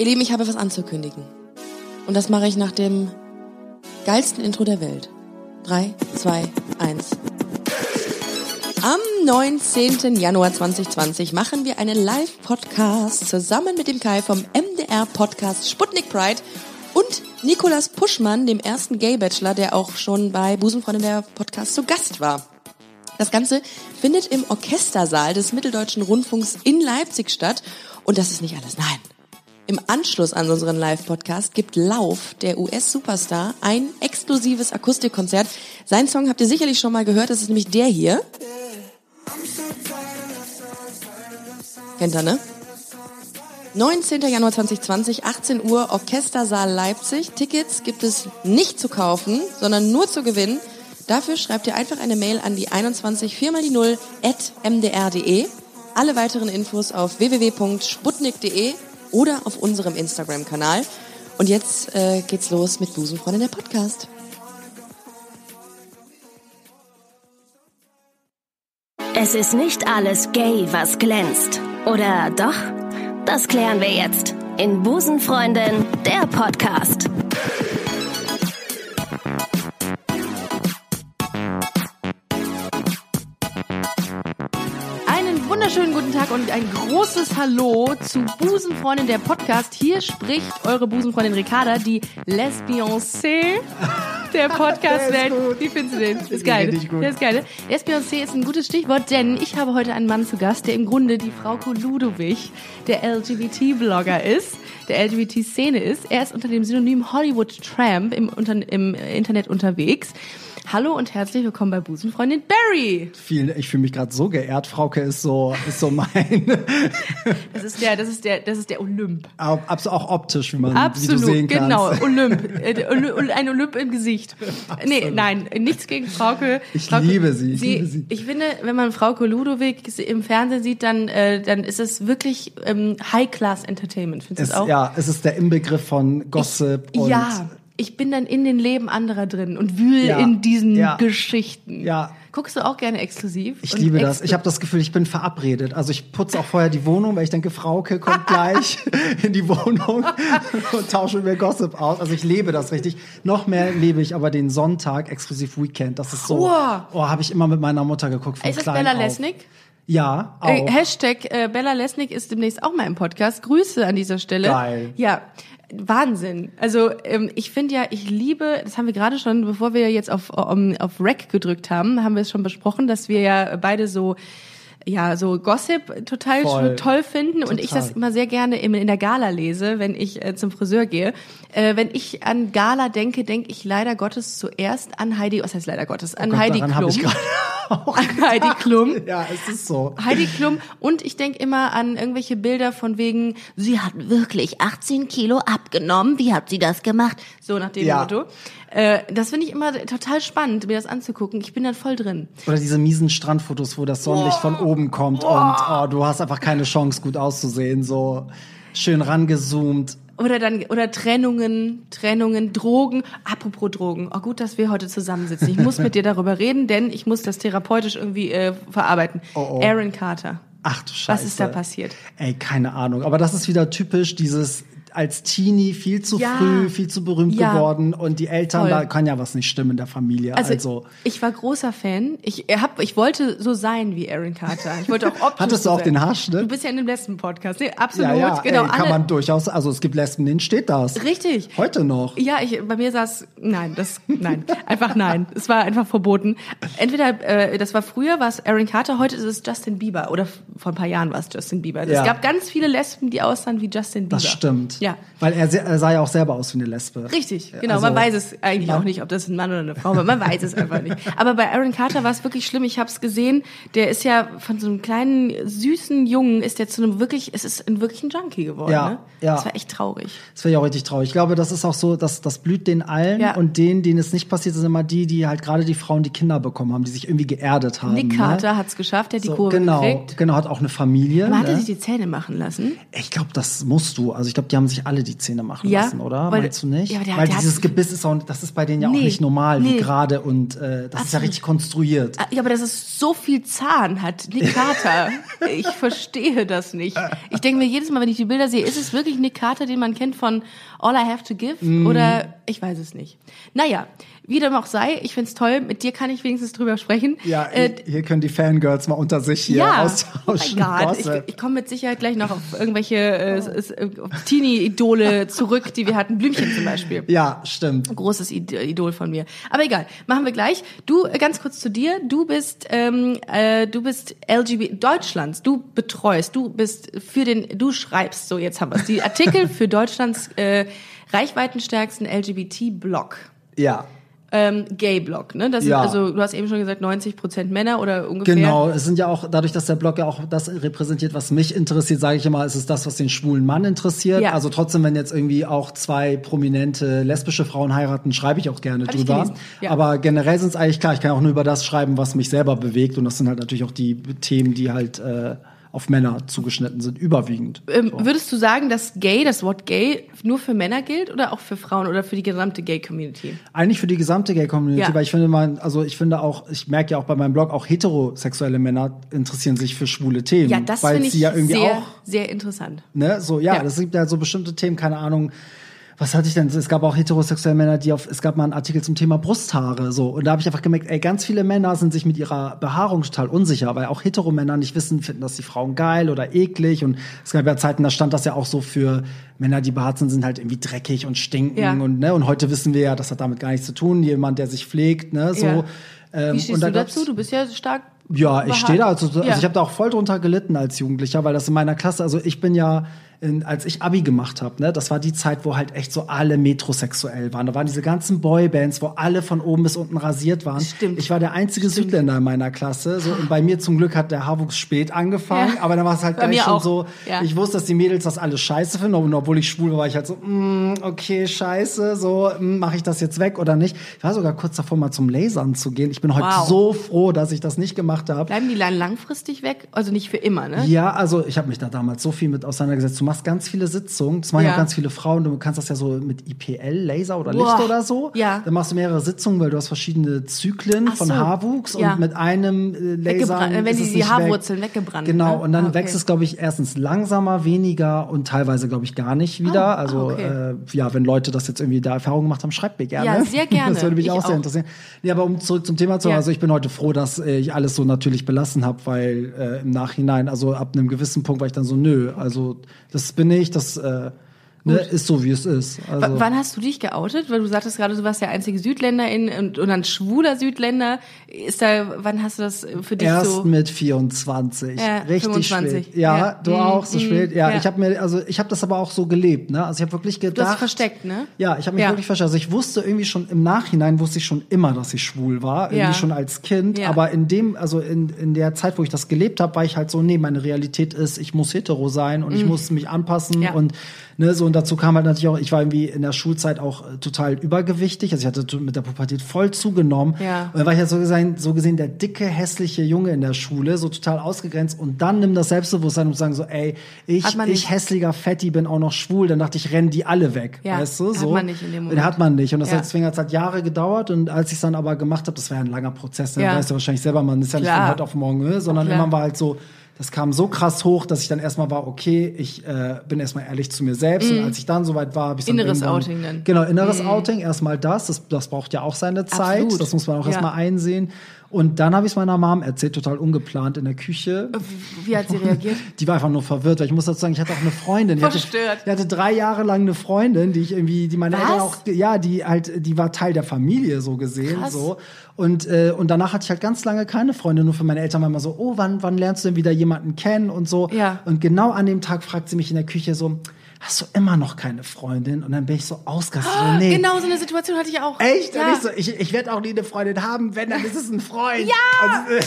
Ihr Lieben, ich habe was anzukündigen. Und das mache ich nach dem geilsten Intro der Welt. Drei, zwei, eins. Am 19. Januar 2020 machen wir einen Live-Podcast zusammen mit dem Kai vom MDR-Podcast Sputnik Pride und Nikolas Puschmann, dem ersten Gay-Bachelor, der auch schon bei Busenfreundin der Podcast zu Gast war. Das Ganze findet im Orchestersaal des Mitteldeutschen Rundfunks in Leipzig statt. Und das ist nicht alles. Nein. Im Anschluss an unseren Live-Podcast gibt Lauf, der US-Superstar, ein exklusives Akustikkonzert. Sein Song habt ihr sicherlich schon mal gehört, das ist nämlich der hier. Kennt ihr, ne? 19. Januar 2020, 18 Uhr, Orchestersaal Leipzig. Tickets gibt es nicht zu kaufen, sondern nur zu gewinnen. Dafür schreibt ihr einfach eine Mail an die 21 4 mal die 0 at mdr.de. Alle weiteren Infos auf www.sputnik.de oder auf unserem Instagram-Kanal. Und jetzt äh, geht's los mit Busenfreundin der Podcast. Es ist nicht alles gay, was glänzt. Oder doch? Das klären wir jetzt in Busenfreundin, der Podcast. Wunderschönen guten Tag und ein großes Hallo zu Busenfreundin der Podcast. Hier spricht eure Busenfreundin Ricarda, die Lesbioncé der Podcast-Welt. Wie findest du den? Ist geil. gut. Der ist geil. Lesbioncé ist ein gutes Stichwort, denn ich habe heute einen Mann zu Gast, der im Grunde die Frau Ludowig der LGBT-Blogger ist, der LGBT-Szene ist. Er ist unter dem Synonym Hollywood Tramp im, unter, im Internet unterwegs. Hallo und herzlich willkommen bei Busenfreundin Barry. Vielen, ich fühle mich gerade so geehrt. Frauke ist so, ist so mein, Das ist der, das ist der, das ist der Olymp. abs- auch optisch, wie man, Absolut, wie du sehen kannst. genau, Olymp. Äh, Ein Olymp im Gesicht. Nee, nein, nichts gegen Frauke. Ich Frauke, liebe sie, ich liebe sie. Ich finde, wenn man Frauke Ludowig im Fernsehen sieht, dann, äh, dann ist es wirklich ähm, High-Class Entertainment. Findest du auch? ja, es ist der Inbegriff von Gossip und ja, ich bin dann in den Leben anderer drin und wühl Ja, in diesen ja. Geschichten. Ja. Guckst du auch gerne exklusiv? ich liebe das. Ich habe das Gefühl, ich bin verabredet. Also ich putze auch vorher die Wohnung, weil ich denke, Frauke kommt gleich in die Wohnung und tausche mir Gossip aus. Also ich lebe das richtig. Noch mehr lebe ich aber den Sonntag exklusiv Weekend. Das ist so. Wow. Oh, habe ich immer mit meiner Mutter geguckt. Von Ist das Bella auf. Lesnick? Ja, auch. Äh, Hashtag äh, Bella Lesnick ist demnächst auch mal im Podcast. Grüße an dieser Stelle. Geil. Ja, Wahnsinn. Also ähm, ich finde ja, ich liebe, das haben wir gerade schon, bevor wir jetzt auf, um, auf Rec gedrückt haben, haben wir es schon besprochen, dass wir ja beide so ja, so Gossip total Voll. toll finden und ich Total. das immer sehr gerne in, in der Gala lese, wenn ich äh, zum Friseur gehe. Äh, wenn ich an Gala denke, denke ich leider Gottes zuerst an Heidi, was heißt leider Gottes, an Oh Gott, Heidi Klum. Auch an Heidi Klum. Ja, es ist so. Heidi Klum und ich denke immer an irgendwelche Bilder von wegen, sie hat wirklich 18 Kilo abgenommen, wie hat sie das gemacht? So nach dem Ja. Motto. Äh, das finde ich immer total spannend, mir das anzugucken. Ich bin dann voll drin. Oder diese miesen Strandfotos, wo das Sonnenlicht von oben kommt und oh, du hast einfach keine Chance, gut auszusehen. So schön rangezoomt. Oder dann, oder Trennungen, Trennungen, Drogen. Apropos Drogen. Oh, gut, dass wir heute zusammensitzen. Ich muss mit dir darüber reden, denn ich muss das therapeutisch irgendwie äh, verarbeiten. Oh, oh. Aaron Carter. Ach du Scheiße. Was ist da passiert? Ey, keine Ahnung. Aber das ist wieder typisch dieses als Teenie viel zu Ja. früh, viel zu berühmt Ja. geworden und die Eltern, Voll. da kann ja was nicht stimmen in der Familie. Also, Also, ich war großer Fan. Ich hab, ich wollte so sein wie Aaron Carter. Ich wollte auch Hattest du auch sein. den Haarschnitt? Du bist ja in dem Lesben-Podcast. Nee, absolut. ja, ja, genau. ey, kann man durchaus, also es gibt Lesben, denen steht das. Richtig. Heute noch. Ja, ich, bei mir saß, nein, das, nein, einfach nein. Es war einfach verboten. Entweder, äh, das war früher, war es Aaron Carter, heute ist es Justin Bieber. Oder vor ein paar Jahren war es Justin Bieber. Ja. Es gab ganz viele Lesben, die aussahen wie Justin Bieber. Das stimmt. Ja. Weil er, er sah ja auch selber aus wie eine Lesbe. Richtig, genau. Also, man weiß es eigentlich man- auch nicht, ob das ein Mann oder eine Frau war. Man weiß es einfach nicht. Aber bei Aaron Carter war es wirklich schlimm. Ich habe es gesehen. Der ist ja von so einem kleinen süßen Jungen ist der zu einem wirklich, es ist ein wirklich ein Junkie geworden. Ja, ne? ja. Das war echt traurig. Das wäre ja auch richtig traurig. Ich glaube, das ist auch so, dass das blüht den allen Ja. und denen, denen es nicht passiert, sind immer die, die halt gerade die Frauen, die Kinder bekommen haben, die sich irgendwie geerdet haben. Nick ne? Carter hat's geschafft, der hat die So, Kurve genau, gekriegt. genau, hat auch eine Familie. Man hatte ne? sich die Zähne machen lassen. Ich glaube, das musst du. Also ich glaube, die haben sich alle die Zähne machen Ja, lassen, oder? weil- Meinst du nicht? ja, der- weil der hat- dieses Gebiss ist auch, das ist bei denen ja auch Nee, nicht normal, wie nee. gerade und äh, das ist ja Absolut. richtig konstruiert. Ah, Ja, aber dass es so viel Zahn hat, Nick Carter. ich verstehe das nicht. Ich denke mir jedes Mal, wenn ich die Bilder sehe, ist es wirklich Nick Carter, den man kennt von All I Have to Give? Mm. Oder ich weiß es nicht. Naja, wie dem auch sei, ich find's toll. Mit dir kann ich wenigstens drüber sprechen. Ja, Äh, hier können die Fangirls mal unter sich hier ja, oh austauschen. mein Gott, ich, ich komme mit Sicherheit gleich noch auf irgendwelche äh, äh, Teenie-Idole zurück, die wir hatten. Blümchen zum Beispiel. ja, stimmt. großes Id- Idol von mir. Aber egal, machen wir gleich. Du, äh, ganz kurz zu dir. Du bist, ähm, äh, du bist LGBT Deutschlands. Du betreust. Du bist für den, du schreibst. So, jetzt haben wir Die Artikel für Deutschlands äh, reichweitenstärksten LGBT-Blog. Ja. Ähm, Gay-Blog, ne? Das Ja. also, du hast eben schon gesagt, 90 Prozent Männer oder ungefähr. Genau, es sind ja auch, dadurch, dass der Blog ja auch das repräsentiert, was mich interessiert, sage ich immer, es ist das, was den schwulen Mann interessiert. Ja. Also trotzdem, wenn jetzt irgendwie auch zwei prominente lesbische Frauen heiraten, schreibe ich auch gerne Hab drüber. ja. Aber generell sind es eigentlich klar, ich kann auch nur über das schreiben, was mich selber bewegt. Und das sind halt natürlich auch die Themen, die halt äh, auf Männer zugeschnitten sind, überwiegend. Ähm, Würdest du sagen, dass Gay, das Wort Gay, nur für Männer gilt oder auch für Frauen oder für die gesamte Gay-Community? Eigentlich für die gesamte Gay-Community, Ja. weil ich finde, man, also ich finde auch, ich merke ja auch bei meinem Blog, auch heterosexuelle Männer interessieren sich für schwule Themen. Ja, das finde ich ja irgendwie sehr, auch sehr interessant. Ne, so, ja, Ja. das gibt ja so bestimmte Themen, keine Ahnung. Was hatte ich denn? Es gab auch heterosexuelle Männer, die auf, es gab mal einen Artikel zum Thema Brusthaare, so. Und da habe ich einfach gemerkt, ey, ganz viele Männer sind sich mit ihrer Behaarung total unsicher, weil auch Heteromänner nicht wissen, finden das die Frauen geil oder eklig. Und es gab ja Zeiten, da stand das ja auch so für Männer, die behaart sind, sind halt irgendwie dreckig und stinken Ja. und, ne. Und heute wissen wir ja, das hat damit gar nichts zu tun. Jemand, der sich pflegt, ne, so. Ja. Ähm, Wie stehst du dazu? Du bist ja stark. ja, ich stehe da. Also, also Ja. ich habe da auch voll drunter gelitten als Jugendlicher, weil das in meiner Klasse, also ich bin ja, in, als ich Abi gemacht habe, ne, das war die Zeit, wo halt echt so alle metrosexuell waren. Da waren diese ganzen Boybands, wo alle von oben bis unten rasiert waren. Stimmt. Ich war der einzige Südländer in meiner Klasse. So, und bei mir zum Glück hat der Haarwuchs spät angefangen, Ja. aber dann war es halt Bei gleich schon auch. so. Ja. Ich wusste, dass die Mädels das alles scheiße finden, und obwohl ich schwul war, war ich halt so, mm, okay, scheiße, so mache ich das jetzt weg oder nicht. Ich war sogar kurz davor, mal zum Lasern zu gehen. Ich bin heute Wow. so froh, dass ich das nicht gemacht habe. Bleiben die dann langfristig weg? Also nicht für immer, ne? Ja, also ich habe mich da damals so viel mit auseinandergesetzt. Du machst ganz viele Sitzungen, das machen ja Ja. auch ganz viele Frauen. Du kannst das ja so mit IPL, Laser oder Boah. Licht oder so. Ja. Dann machst du mehrere Sitzungen, weil du hast verschiedene Zyklen Ach von so. Haarwuchs Ja. und mit einem äh, Laser. Weggebrannt, wenn ist die- es die Haarwurzeln weg. weggebrannt, Genau, ne? und dann Ah, okay. wächst es, glaube ich, erstens langsamer, weniger und teilweise, glaube ich, gar nicht wieder. Ah, also okay. äh, ja, wenn Leute das jetzt irgendwie da Erfahrung gemacht haben, schreibt mir gerne. Ja, sehr gerne. Das würde mich Ich auch sehr auch. interessieren. Nee, aber um zurück zum Thema zu Ja. also ich bin heute froh, dass äh, ich alles so natürlich belassen habe, weil äh, im Nachhinein, also ab einem gewissen Punkt war ich dann so, nö, also das bin ich, das äh, ne, ist so, wie es ist. W Also, wann hast du dich geoutet? Weil du sagtest gerade, du warst der einzige Südländer in, und, und ein schwuler Südländer. Ist da, wann hast du das für dich Erst so? mit 24, Ja, richtig 25. spät. Ja, Ja. du Mm, auch so mm, spät. Ja, ja. ich habe mir, also ich habe das aber auch so gelebt, ne? Also ich habe wirklich gedacht. Du hast versteckt, ne? Ja, ich habe mich wirklich versteckt. Also ich wusste irgendwie schon im Nachhinein wusste ich schon immer, dass ich schwul war, irgendwie schon als Kind. Aber in dem, also in, in der Zeit, wo ich das gelebt habe, war ich halt so, nee, meine Realität ist, ich muss hetero sein und ich muss mich anpassen Mhm. Und ne, so und dazu kam halt natürlich auch, ich war irgendwie in der Schulzeit auch äh, total übergewichtig, also ich hatte mit der Pubertät voll zugenommen Ja. und dann war ich ja so gesehen, so gesehen der dicke hässliche Junge in der Schule, so total ausgegrenzt und dann nimm das Selbstbewusstsein und sagen so, ey, ich Hat ich hässlicher Fetti bin auch noch schwul, dann dachte ich, rennen die alle weg, Ja, weißt du, hat so. man nicht in dem Moment. Den hat man nicht und das Ja. hat deswegen hat es halt Jahre gedauert und als ich es dann aber gemacht habe, das war ja ein langer Prozess, ne? Ja. weißt du wahrscheinlich selber, man ist ja nicht Klar. von heute auf morgen, ne? sondern Klar. immer war halt so, das kam so krass hoch, dass ich dann erstmal war, okay, ich äh, bin erstmal ehrlich zu mir selbst und als ich dann soweit war, habe ich Mhm. Inneres Outing dann. Genau, inneres Outing, erstmal das, das, das braucht ja auch seine Zeit, Absolut. das muss man auch Ja. erstmal einsehen und dann habe ich es meiner Mom erzählt, total ungeplant in der Küche. Wie hat sie reagiert? Die war einfach nur verwirrt, weil ich muss dazu sagen, ich hatte auch eine Freundin. Die hatte, Verstört. die hatte drei Jahre lang eine Freundin, die ich irgendwie, die meine Was? Eltern auch, ja, die halt, die war Teil der Familie so gesehen, Krass. so. Und äh, und danach hatte ich halt ganz lange keine Freundin. Nur für meine Eltern war immer so, oh, wann wann lernst du denn wieder jemanden kennen und so. Ja. Und genau an dem Tag fragt sie mich in der Küche so, hast du immer noch keine Freundin? Und dann bin ich so ausgerastet. so, nee. Genau, so eine Situation hatte ich auch. Echt? Ja. Und ich, so, ich, ich werde auch nie eine Freundin haben, wenn, dann ist es ein Freund. Ja! Also, äh,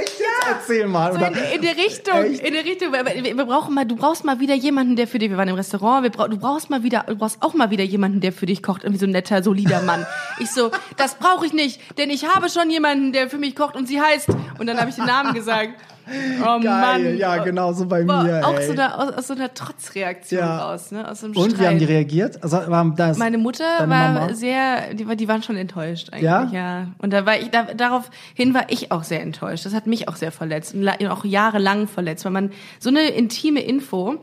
Echt jetzt? Erzähl mal. So in, in der Richtung, Echt? in der Richtung. Wir, wir brauchen mal, du brauchst mal wieder jemanden, der für dich, wir waren im Restaurant, wir du brauchst mal wieder, du brauchst auch mal wieder jemanden, der für dich kocht, irgendwie so ein netter, solider Mann. Ich so, das brauche ich nicht, denn ich habe schon jemanden, der für mich kocht und sie heißt, und dann habe ich den Namen gesagt. Oh Geil, Mann. ja, genau so bei Boah, mir. auch ey. so eine, aus, aus so einer Trotzreaktion Ja. raus, ne? Aus so einem Und wie haben die reagiert? Also, war das Meine Mutter war Mama? sehr, die, war- die waren schon enttäuscht eigentlich, Ja? ja. Und da war ich, da, daraufhin war ich auch sehr enttäuscht. Das hat mich auch sehr verletzt und auch jahrelang verletzt, weil man so eine intime Info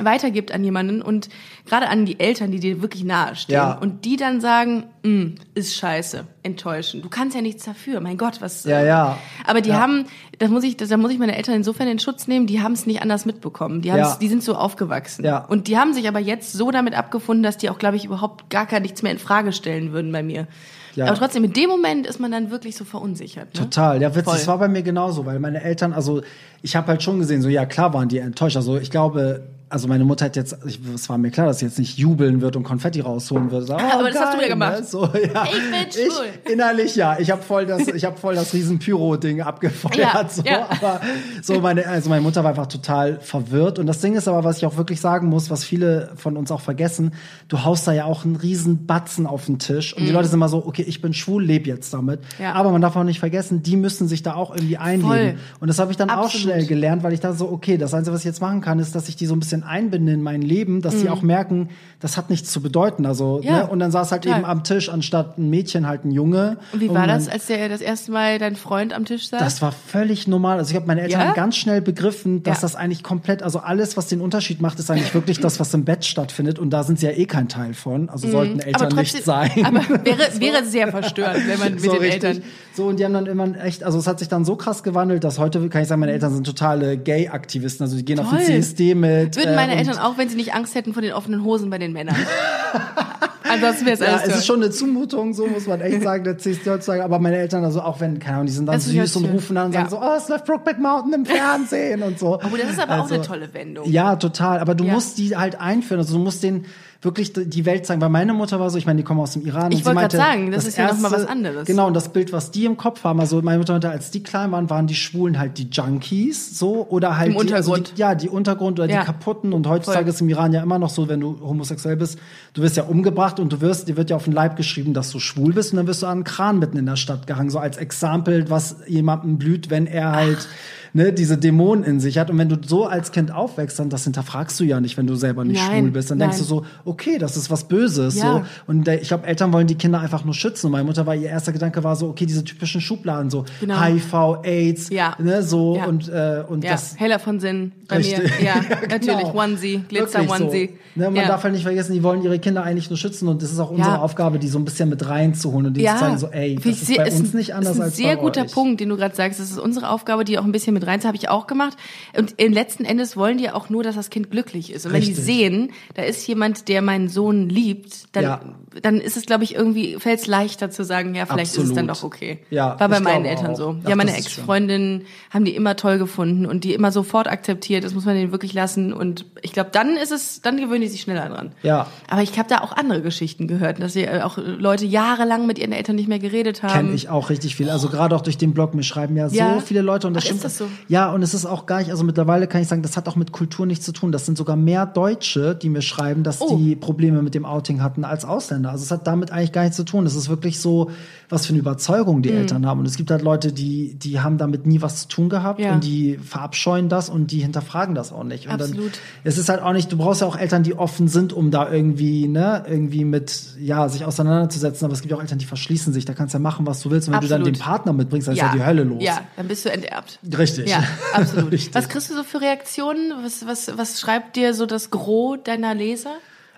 weitergibt an jemanden und gerade an die Eltern, die dir wirklich nahe stehen Ja. und die dann sagen, "Mm, ist scheiße, enttäuschend. Du kannst ja nichts dafür. Mein Gott, was Ja, äh, ja. Aber die Ja. haben, das muss ich, das, da muss ich meine Eltern insofern in Schutz nehmen, die haben es nicht anders mitbekommen. Die, haben's, Ja. die sind so aufgewachsen. Ja. Und die haben sich aber jetzt so damit abgefunden, dass die auch, glaube ich, überhaupt gar gar nichts mehr in Frage stellen würden bei mir. Ja. Aber trotzdem, in dem Moment ist man dann wirklich so verunsichert. Ne? Total, ja, witzig. Das war bei mir genauso, weil meine Eltern, also ich habe halt schon gesehen, so ja klar waren die enttäuscht. Also ich glaube, also meine Mutter hat jetzt, ich, es war mir klar, dass sie jetzt nicht jubeln wird und Konfetti rausholen wird. So, Aber oh, das hast du ja geil, gemacht. Ne? So, ja. Ich bin schwul. Ich, innerlich ja, ich habe voll das, ich habe voll das riesen Pyro-Ding abgefeuert. Ja, so, ja. aber so meine, also meine Mutter war einfach total verwirrt. Und das Ding ist aber, was ich auch wirklich sagen muss, was viele von uns auch vergessen, du haust da ja auch einen riesen Batzen auf den Tisch und die Leute sind immer so, okay, ich bin schwul, leb jetzt damit. Mhm. Ja. Aber man darf auch nicht vergessen, die müssen sich da auch irgendwie einleben. Voll. Und das habe ich dann auch Absolut. schnell gelernt, weil ich da so, okay, das Einzige, was ich jetzt machen kann, ist, dass ich die so ein bisschen einbinde in mein Leben, dass die auch merken, das hat nichts zu bedeuten. Also, Mhm. Ja, ne? Und dann saß halt total. eben am Tisch anstatt ein Mädchen halt ein Junge. Und wie war das, als der das erste Mal dein Freund am Tisch saß? das war völlig normal. Also ich habe meine Eltern Ja? ganz schnell begriffen, dass Ja. das eigentlich komplett, also alles, was den Unterschied macht, ist eigentlich wirklich das, was im Bett stattfindet. Und da sind sie ja eh kein Teil von. Also sollten Eltern Mhm. aber nicht sein. Aber wäre, wäre sehr verstörend, wenn man mit so den richtig. Eltern. So, und die haben dann immer echt, also es hat sich dann so krass gewandelt, dass heute kann ich sagen, meine Eltern sind totale Gay-Aktivisten. Also die gehen auf den Toll. CSD mit. Würden meine äh, Eltern auch, wenn sie nicht Angst hätten vor den offenen Hosen bei den Männern. Ansonsten wäre es Ja, es ist schon eine Zumutung, so muss man echt sagen, der CSD heutzutage. Aber meine Eltern, also auch wenn, keine Ahnung, die sind dann Das süß und rufen dann und sagen Ja. so, oh, es läuft Brokeback Mountain im Fernsehen und so. Oh, das ist aber auch Also, eine tolle Wendung. Ja, total. Aber du Ja. musst die halt einführen. Also du musst denen wirklich die Welt zeigen. Weil meine Mutter war so, ich meine, die kommen aus dem Iran. Ich wollte grad sagen, das ist ja noch mal was anderes. Genau, und das Bild, was die im Kopf haben, also meine Mutter meinte, als die klein waren, waren die Schwulen halt die Junkies, so, oder halt Im die, also Untergrund. die, ja, die Untergrund oder Ja. die Kaputten. Und heutzutage Voll. ist im Iran ja immer noch so, wenn du homosexuell bist, du wirst ja umgebracht und du wirst, dir wird ja auf den Leib geschrieben, dass du schwul bist und dann wirst du an einen Kran mitten in der Stadt gehangen, so als Exempel, was jemandem blüht, wenn er halt ne, diese Dämonen in sich hat. Und wenn du so als Kind aufwächst, dann das hinterfragst du ja nicht, wenn du selber nicht Nein, schwul bist. Dann denkst nein. du so, okay, das ist was Böses. Ja. So. Und ich glaube, Eltern wollen die Kinder einfach nur schützen. Und meine Mutter war, ihr erster Gedanke war so, okay, diese typischen Schubladen, so Genau. HIV, AIDS, Ja. ne, so Ja. und, äh, und Ja, das. heller von Sinn bei Richtig. mir. Ja, Ja, natürlich. genau. Onesie, Glitzer Wirklich so. Onesie. Ne, man darf halt nicht vergessen, die wollen ihre Kinder eigentlich nur schützen und das ist auch unsere. Aufgabe, die so ein bisschen mit reinzuholen und denen zu zeigen, so, ey, das ist bei ist uns ein- nicht anders ist ein als sehr bei guter. Punkt, den du gerade sagst. Das ist unsere Aufgabe, die auch ein bisschen mit rein habe ich auch gemacht. Und im letzten Endes wollen die auch nur, dass das Kind glücklich ist. Und wenn die Richtig. sehen, da ist jemand, der meinen Sohn liebt, dann, Ja. dann ist es, glaube ich, irgendwie, fällt es leichter zu sagen, ja, vielleicht ist es dann Absolut. doch okay. Ja, War bei meinen Eltern auch. so. Ach, ja, meine das. Ex-Freundinnen haben die immer toll gefunden und die immer sofort akzeptiert. Das muss man denen wirklich lassen. Und ich glaube, dann ist es, dann gewöhnen die sich schneller dran. Ja. Aber ich habe da auch andere Geschichten gehört, dass sie äh, auch Leute jahrelang mit ihren Eltern nicht mehr geredet haben. Kenne ich auch richtig viel. Also gerade auch durch den Blog, mir schreiben ja, Ja. so viele Leute und das Ach, stimmt. das so? Ja, und es ist auch gar nicht, also mittlerweile kann ich sagen, das hat auch mit Kultur nichts zu tun. Das sind sogar mehr Deutsche, die mir schreiben, dass Oh. die Probleme mit dem Outing hatten als Ausländer. Also es hat damit eigentlich gar nichts zu tun. Es ist wirklich so, was für eine Überzeugung Mhm. die Eltern haben. Und es gibt halt Leute, die, die haben damit nie was zu tun gehabt Ja. und die verabscheuen das und die hinterfragen das auch nicht. Und Absolut. Dann, es ist halt auch nicht, du brauchst ja auch Eltern, die offen sind, um da irgendwie, ne, irgendwie mit, ja, sich auseinanderzusetzen. Aber es gibt ja auch Eltern, die verschließen sich. Da kannst du ja machen, was du willst. Und wenn du dann Absolut. den Partner mitbringst, dann ist ja die Hölle los. Ja, dann bist du enterbt. Richtig. Ja, absolut. Richtig. Was kriegst du so für Reaktionen? Was, was, was schreibt dir so das Gros deiner Leser?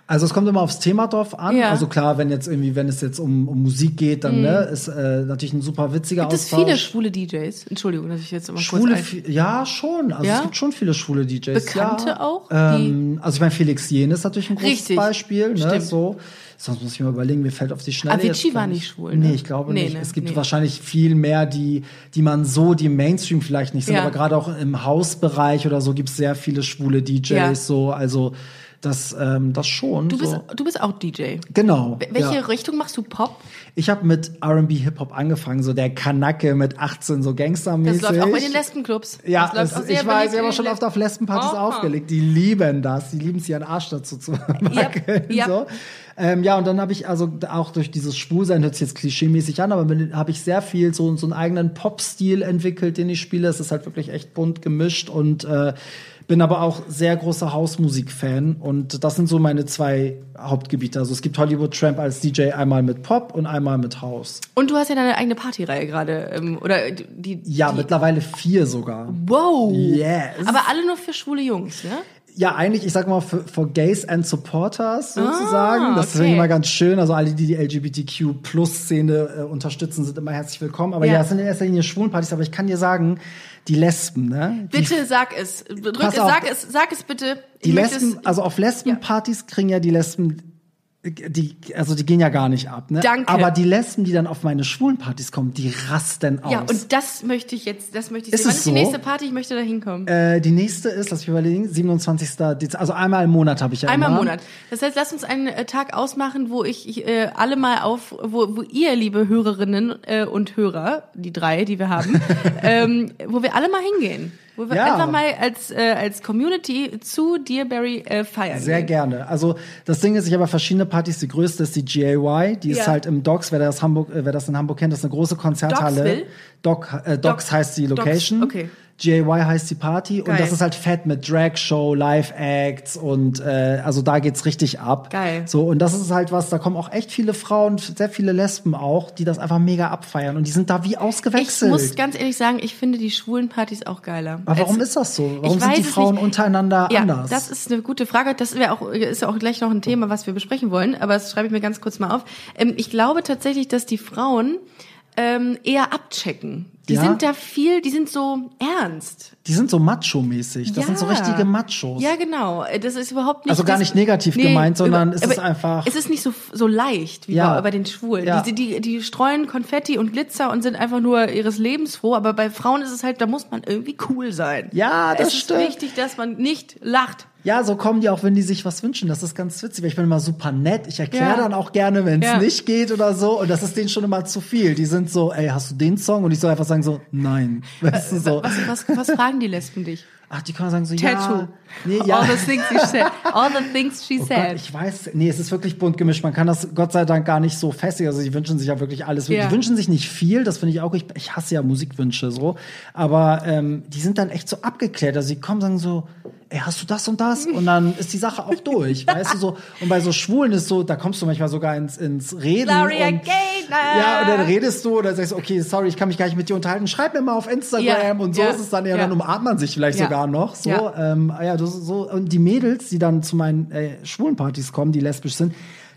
Also es kommt immer aufs Thema drauf an. Ja. Mhm. Also klar, wenn jetzt irgendwie, wenn es jetzt um, um Musik geht, dann ne, ist äh, natürlich ein super witziger Gibt es Austausch. viele schwule DJs? Entschuldigung, dass ich jetzt immer Schwule, kurz... ein- ja, schon. Also Ja? es gibt schon viele schwule DJs. Bekannte ja. auch, Ähm, also ich meine, Felix Jen ist natürlich ein großes Richtig. Beispiel. Ne, Stimmt. so. Sonst muss ich mir überlegen, mir fällt auf die Schnelle Avicii war nicht schwul, ne? Nee, ich glaube Nee, nicht. ne? Es gibt Nee. wahrscheinlich viel mehr, die, die man so, die im Mainstream vielleicht nicht sind, Ja. aber gerade auch im Hausbereich oder so gibt es sehr viele schwule DJs. Ja. So, also Das, ähm, das schon. Du bist, so. du bist auch DJ. Genau. Welche ja. Richtung machst du Pop? Ich habe mit R&B Hip-Hop angefangen, so der Kanacke mit 18, so gangstermäßig. Das läuft auch bei den Lesbenclubs. Ja, das läuft es, ich weiß, ich habe schon oft auf Lesbenpartys Aha. aufgelegt. Die lieben das. Die lieben es, ihren Arsch dazu zu wackeln. yep. So. Ähm, ja, und dann habe ich also auch durch dieses Schwulsein, hört sich jetzt klischee-mäßig an, aber habe ich sehr viel so, so einen eigenen Pop-Stil entwickelt, den ich spiele. Es ist halt wirklich echt bunt gemischt und äh, bin aber auch sehr großer Hausmusik-Fan und das sind so meine zwei Hauptgebiete. Also es gibt Hollywood Tramp als DJ einmal mit Pop und einmal mit House. Und du hast ja deine eigene Partyreihe gerade. Ähm, oder die. Ja, die, mittlerweile vier sogar. Wow. Yes. Aber alle nur für schwule Jungs, ne? Ja, eigentlich, ich sag mal, für, for Gays and Supporters sozusagen. das okay. ich immer ganz schön. Also alle, die die LGBTQ-Plus-Szene äh, unterstützen, sind immer herzlich willkommen. Aber Ja. ja, es sind in erster Linie Schwulenpartys. Aber ich kann dir sagen, die Lesben, ne? Die, Bitte sag es. Drück es, sag es, sag es bitte. die Lesben, es- also auf Lesbenpartys kriegen ja die Lesben die, also die gehen ja gar nicht ab, ne? Danke. Aber die Lesben, die dann auf meine schwulen Partys kommen, die rasten aus. Ja, und das möchte ich jetzt, das möchte ich Ist sehen. Wann ist die so? nächste Party? Ich möchte da hinkommen. äh, die nächste ist, lass mich überlegen, 27. Dezember, also einmal im Monat habe ich ja Einmal im. Monat. Das heißt, lass uns einen äh, Tag ausmachen, wo ich, ich äh, alle mal auf, wo, wo ihr, liebe Hörerinnen äh, und Hörer, die drei, die wir haben, ähm, wo wir alle mal hingehen. Wo wir Ja. einfach mal als, äh, als Community zu Dearberry äh, feiern Sehr gehen. gerne. Also das Ding ist, ich habe verschiedene Partys. Die größte ist die GAY. Die ist Ja. halt im Docks. Wer das Hamburg, äh, wer das in Hamburg kennt, das ist eine große Konzerthalle. Docksville? Doc, äh, Docks Docks. heißt die Docks, Location. okay. GAY heißt die Party Geil. und das ist halt fett mit Drag Show, Live Acts und äh, also da geht's richtig ab. Geil. So und das ist halt was. Da kommen auch echt viele Frauen, sehr viele Lesben auch, die das einfach mega abfeiern und die sind da wie Ich ausgewechselt. muss ganz ehrlich sagen, ich finde die schwulen Partys auch geiler. Aber warum Als- ist das so? Warum Ich sind die Frauen untereinander ja, anders? das ist eine gute Frage. Das wäre auch, ist ja auch gleich noch ein Thema, was wir besprechen wollen. Aber das schreibe ich mir ganz kurz mal auf. Ähm, ich glaube tatsächlich, dass die Frauen ähm, eher abchecken. Die Ja? sind da viel, die sind so ernst. die sind so macho-mäßig. Das Ja. sind so richtige Machos. Ja, genau. Das ist überhaupt nicht. Also gar nicht negativ gemeint, sondern es ist einfach- Es ist nicht so, so leicht wie Ja. bei, bei den Schwulen. Ja. Die, die, die streuen Konfetti und Glitzer und sind einfach nur ihres Lebens froh. Aber bei Frauen ist es halt, da muss man irgendwie cool sein. Ja, das es stimmt. ist wichtig, dass man nicht lacht. Ja, so kommen die auch, wenn die sich was wünschen. Das ist ganz witzig, weil ich bin immer super nett. Ich erkläre Ja. dann auch gerne, wenn es Ja. nicht geht oder so. Und das ist denen schon immer zu viel. Die sind so, ey, hast du den Song? Und ich soll einfach sagen so, nein. Weißt du, so. Was, was, was fragen die Lesben dich? Ach, die können sagen so, Tattoo. ja. Nee, ja. All the things she said. All the things she Oh Gott, said. ich weiß, nee, es ist wirklich bunt gemischt. Man kann das Gott sei Dank gar nicht so festigen. Also, die wünschen sich ja wirklich alles. Ja. Die wünschen sich nicht viel, das finde ich auch. Ich, ich hasse ja Musikwünsche so. Aber ähm, die sind dann echt so abgeklärt. Also, sie kommen sagen so, ey, hast du das und das? Und dann ist die Sache auch durch, weißt du so. Und bei so Schwulen ist so, da kommst du manchmal sogar ins, ins Reden. Gloria und, Gaynor. Ja, und dann redest du oder sagst, okay, sorry, ich kann mich gar nicht mit dir unterhalten. Schreib mir mal auf Instagram Ja, und so ja, ist es dann ja, ja. dann umarmt man sich vielleicht sogar noch. So, Ja. ähm, ja, das so und die Mädels, die dann zu meinen äh, schwulen Partys kommen, die lesbisch sind,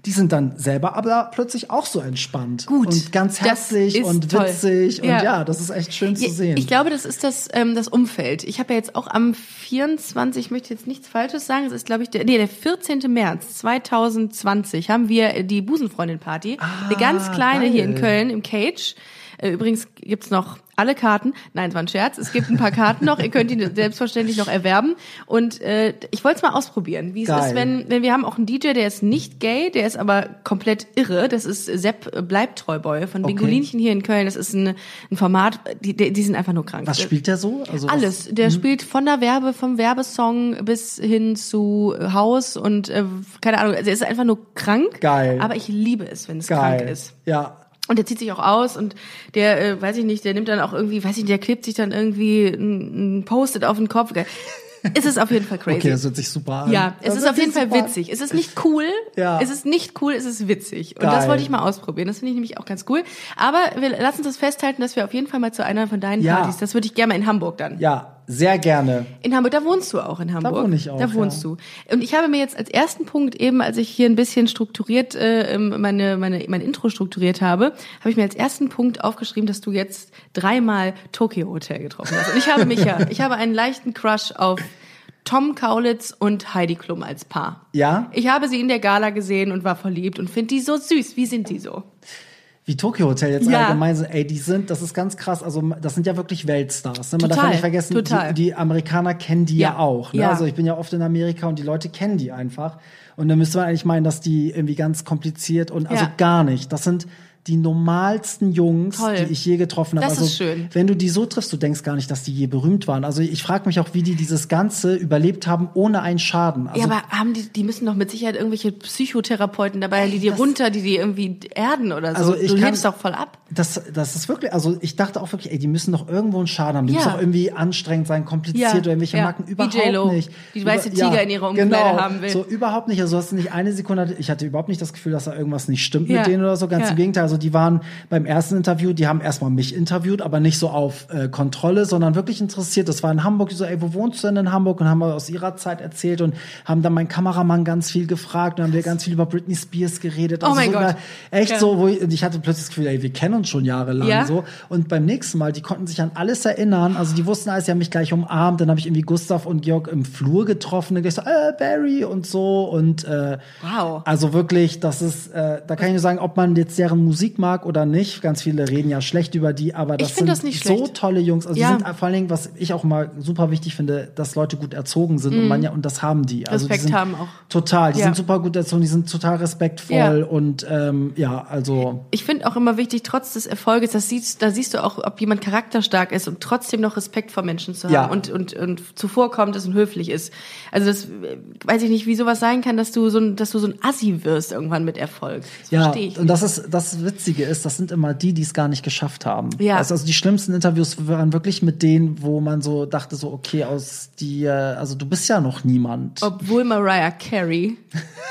die sind dann selber aber plötzlich auch so entspannt Gut, und ganz herzlich und toll. witzig Ja. und ja, das ist echt schön zu Ja, sehen. Ich glaube, das ist das, ähm, das Umfeld. Ich habe ja jetzt auch am 24, ich möchte jetzt nichts Falsches sagen, es ist, glaube ich, der, nee, der 14. März 2020 haben wir die Busenfreundin-Party. eine ganz kleine geil. hier in Köln im Cage. Äh, Übrigens gibt's noch alle Karten. Nein, es war ein Scherz. Es gibt ein paar Karten noch. Ihr könnt die selbstverständlich noch erwerben. Und äh, ich wollte es mal ausprobieren, wie es ist, wenn, wenn wir haben auch einen DJ, der ist nicht gay, der ist aber komplett irre. Das ist Sepp Bleibtreuboy von Okay. Bingolinchen hier in Köln. Das ist ein, ein Format, die, die sind einfach nur krank. was spielt der so? Also Alles. Der spielt von der Werbe, vom Werbesong bis hin zu Haus und äh, keine Ahnung. Also er ist einfach nur krank. Geil. Aber ich liebe es, wenn es geil. krank ist. Ja. Und der zieht sich auch aus und der, äh, weiß ich nicht, der nimmt dann auch irgendwie, weiß ich nicht, der klebt sich dann irgendwie ein, ein Post-it auf den Kopf. Es ist auf jeden Fall crazy. Okay, das hört sich super an. ja, es Das ist auf jeden Fall an. witzig. Es ist nicht cool. Ja. Es ist nicht cool, es ist witzig. Und Geil. das wollte ich mal ausprobieren. Das finde ich nämlich auch ganz cool. Aber wir lassen uns das festhalten, dass wir auf jeden Fall mal zu einer von deinen Ja. Partys, das würde ich gerne mal in Hamburg dann. Ja, sehr gerne. In Hamburg, da wohnst du auch in Hamburg. wohne ich auch, Da wohnst ja. du. Und ich habe mir jetzt als ersten Punkt eben, als ich hier ein bisschen strukturiert äh, meine, meine, mein Intro strukturiert habe, habe ich mir als ersten Punkt aufgeschrieben, dass du jetzt dreimal Tokyo Hotel getroffen hast. Und ich habe mich ja, ich habe einen leichten Crush auf Tom Kaulitz und Heidi Klum als Paar. Ja? Ich habe sie in der Gala gesehen und war verliebt und finde die so süß. Wie sind die so? Wie Tokyo Hotel jetzt Ja. allgemein sind, ey, die sind, das ist ganz krass, also das sind ja wirklich Weltstars. Ne? Man darf Total, ja nicht vergessen, total. Die, die Amerikaner kennen die ja, Ja, auch. Ne? ja. Also ich bin ja oft in Amerika und die Leute kennen die einfach. Und dann müsste man eigentlich meinen, dass die irgendwie ganz kompliziert und also gar nicht. Das sind die normalsten Jungs, Toll. die ich je getroffen habe. Das also, ist schön. Wenn du die so triffst, du denkst gar nicht, dass die je berühmt waren. Also ich frage mich auch, wie die dieses Ganze überlebt haben, ohne einen Schaden. Also ja, aber haben die, die müssen doch mit Sicherheit irgendwelche Psychotherapeuten dabei, die die runter, die die irgendwie erden oder so. Also ich du kann- lebst doch voll ab. Das, das ist wirklich, also ich dachte auch wirklich, ey, die müssen doch irgendwo einen Schaden haben. Die Ja. müssen auch irgendwie anstrengend sein, kompliziert Ja, oder irgendwelche ja. Macken. Wie Überhaupt J.Lo, nicht. die weiße Tiger in ihrer Umkleide genau, haben will. So überhaupt nicht. Also du hast nicht eine Sekunde, ich hatte überhaupt nicht das Gefühl, dass da irgendwas nicht stimmt mit denen oder so. Ganz im Gegenteil. Also die waren beim ersten Interview, die haben erstmal mich interviewt, aber nicht so auf äh, Kontrolle, sondern wirklich interessiert. Das war in Hamburg, die so, ey, wo wohnst du denn in Hamburg? Und haben aus ihrer Zeit erzählt und haben dann meinen Kameramann ganz viel gefragt und haben wir ganz viel über Britney Spears geredet. Oh Also mein so Gott. Echt Ja. so, wo ich, ich hatte plötzlich das Gefühl, ey, wir kennen uns schon jahrelang Ja. so. Und beim nächsten Mal, die konnten sich an alles erinnern. Also die wussten alles, die haben mich gleich umarmt. Dann habe ich irgendwie Gustav und Georg im Flur getroffen. Und gleich so, äh, Barry und so. Und äh, Wow. also wirklich, das ist, äh, da kann ich nur sagen, ob man jetzt deren Musik mag oder nicht. Ganz viele reden ja schlecht über die, aber das sind das so schlecht. tolle Jungs. Also Ja. die sind vor allen Dingen, was ich auch mal super wichtig finde, dass Leute gut erzogen sind und man ja, und das haben die. Also Mhm. Respekt die haben auch. Total, die Ja. sind super gut erzogen, die sind total respektvoll Ja. und ähm, ja, also. Ich finde auch immer wichtig, trotz des Erfolges, das siehst, da siehst du auch, ob jemand charakterstark ist und trotzdem noch Respekt vor Menschen zu haben und, und, und zuvorkommt ist und höflich ist. Also das weiß ich nicht, wie sowas sein kann, dass du so ein, dass du so ein Assi wirst irgendwann mit Erfolg. Das Ja, und das ist das Witzige ist, das sind immer die, die es gar nicht geschafft haben. Ja. Also, also die schlimmsten Interviews waren wirklich mit denen, wo man so dachte so, okay, aus dir, also du bist ja noch niemand. Obwohl Mariah Carey,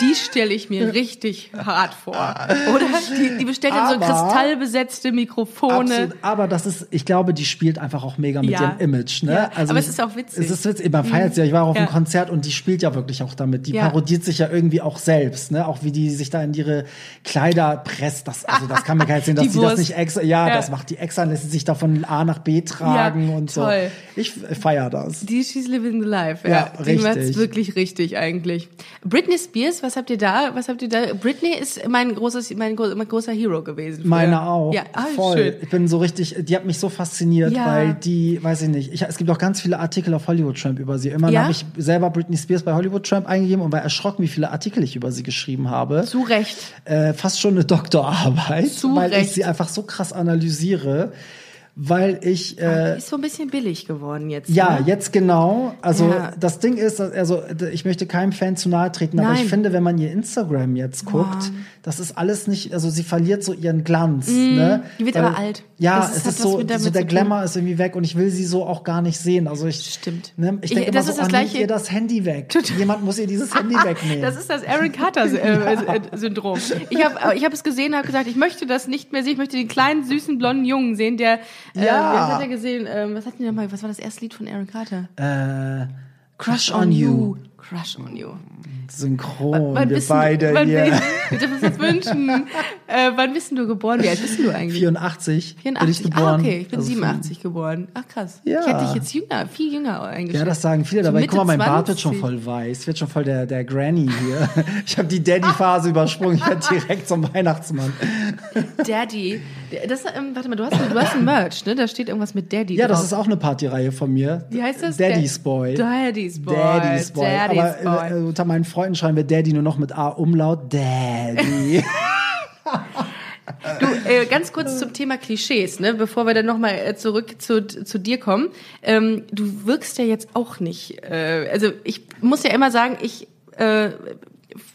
die stelle ich mir richtig hart vor. Oder? Die, die bestellt dann so kristallbesetzte Mikrofone. Absolut. Aber das ist, ich glaube, die spielt einfach auch mega mit Ja. ihrem Image. Ne? Ja, Also aber es ist auch witzig. Es ist witzig. Man feiert sie ja. Ich war auch auf Ja. einem Konzert und die spielt ja wirklich auch damit. Die parodiert sich ja irgendwie auch selbst. Ne? Auch wie die sich da in ihre Kleider presst. Das, also das kann mir keiner erzählen, dass Die die das nicht extra. Ja, Ja. das macht die extra, lässt sie sich da von A nach B tragen Ja, und so. toll. Ich feier das. Die She's Living the Life, Ja, ja. Die macht's wirklich richtig eigentlich. Britney Spears, was habt ihr da? Was habt ihr da? Britney ist mein großes, mein, mein großer Hero gewesen. früher. Meine auch. Ja, ah, voll. schön. Ich bin so richtig, die hat mich so fasziniert, Ja. weil die, weiß ich nicht, ich, es gibt auch ganz viele Artikel auf Hollywood Tramp über sie. Immerhin Ja? habe ich selber Britney Spears bei Hollywood Tramp eingegeben und war erschrocken, wie viele Artikel ich über sie geschrieben habe. Zu Recht. Äh, fast schon eine Doktorarbeit, Zu weil ich Recht. sie einfach so krass analysiere, weil ich äh, Ist so ein bisschen billig geworden jetzt. ja, ne? jetzt genau. Also Ja. das Ding ist, also ich möchte keinem Fan zu nahe treten, aber Nein. ich finde, wenn man ihr Instagram jetzt guckt, das ist alles nicht, also sie verliert so ihren Glanz. Ne? Mhm. Die wird Weil- aber alt. Ja, Das es ist so, so der. Glamour ist irgendwie weg und ich will sie so auch gar nicht sehen. Also ich Stimmt. Ne, ich Ich- denke immer das so, ist das oh, Gleiche- ihr das Handy weg. Jemand muss ihr dieses Handy wegnehmen. Das ist das Aaron Carter äh, äh, Syndrom. Ich habe ich hab es gesehen, habe gesagt, ich möchte das nicht mehr sehen. Ich möchte den kleinen süßen blonden Jungen sehen, der äh, Ja. was hat er gesehen? Ähm, was hat denn nochmal? Was war das erste Lied von Aaron Carter? äh, Crush on You. Crush on You. Synchron, Wann wir du- beide wann hier. Wir dürfen uns das wünschen. Äh, wann bist du geboren? Wie alt bist du eigentlich? 84. bin ich 84. geboren. Ah, okay, ich bin Also 87 geboren. Ach krass. Ja. Ich hätte dich jetzt jünger, viel jünger eingeschätzt. Ja, das sagen viele So dabei. Mitte Guck mal, mein Bart wird 20. schon voll weiß. Wird schon voll der, der Granny hier. Ich habe die Daddy-Phase übersprungen. Ich werde direkt zum Weihnachtsmann. Daddy. Das, ähm, warte mal, du hast, du hast ein Merch, ne? Da steht irgendwas mit Daddy Ja, drauf. das ist auch eine Partyreihe von mir. Wie heißt das? Daddy's Da- Boy. Daddy's Boy. Daddy's Boy. Daddy's Aber Boy. Äh, unter meinen Freunden schreiben wir Daddy nur noch mit A-Umlaut. Daddy. Du, äh, ganz kurz zum Thema Klischees, ne? bevor wir dann nochmal äh, zurück zu, zu dir kommen. Ähm, du wirkst ja jetzt auch nicht, äh, also ich muss ja immer sagen, ich äh,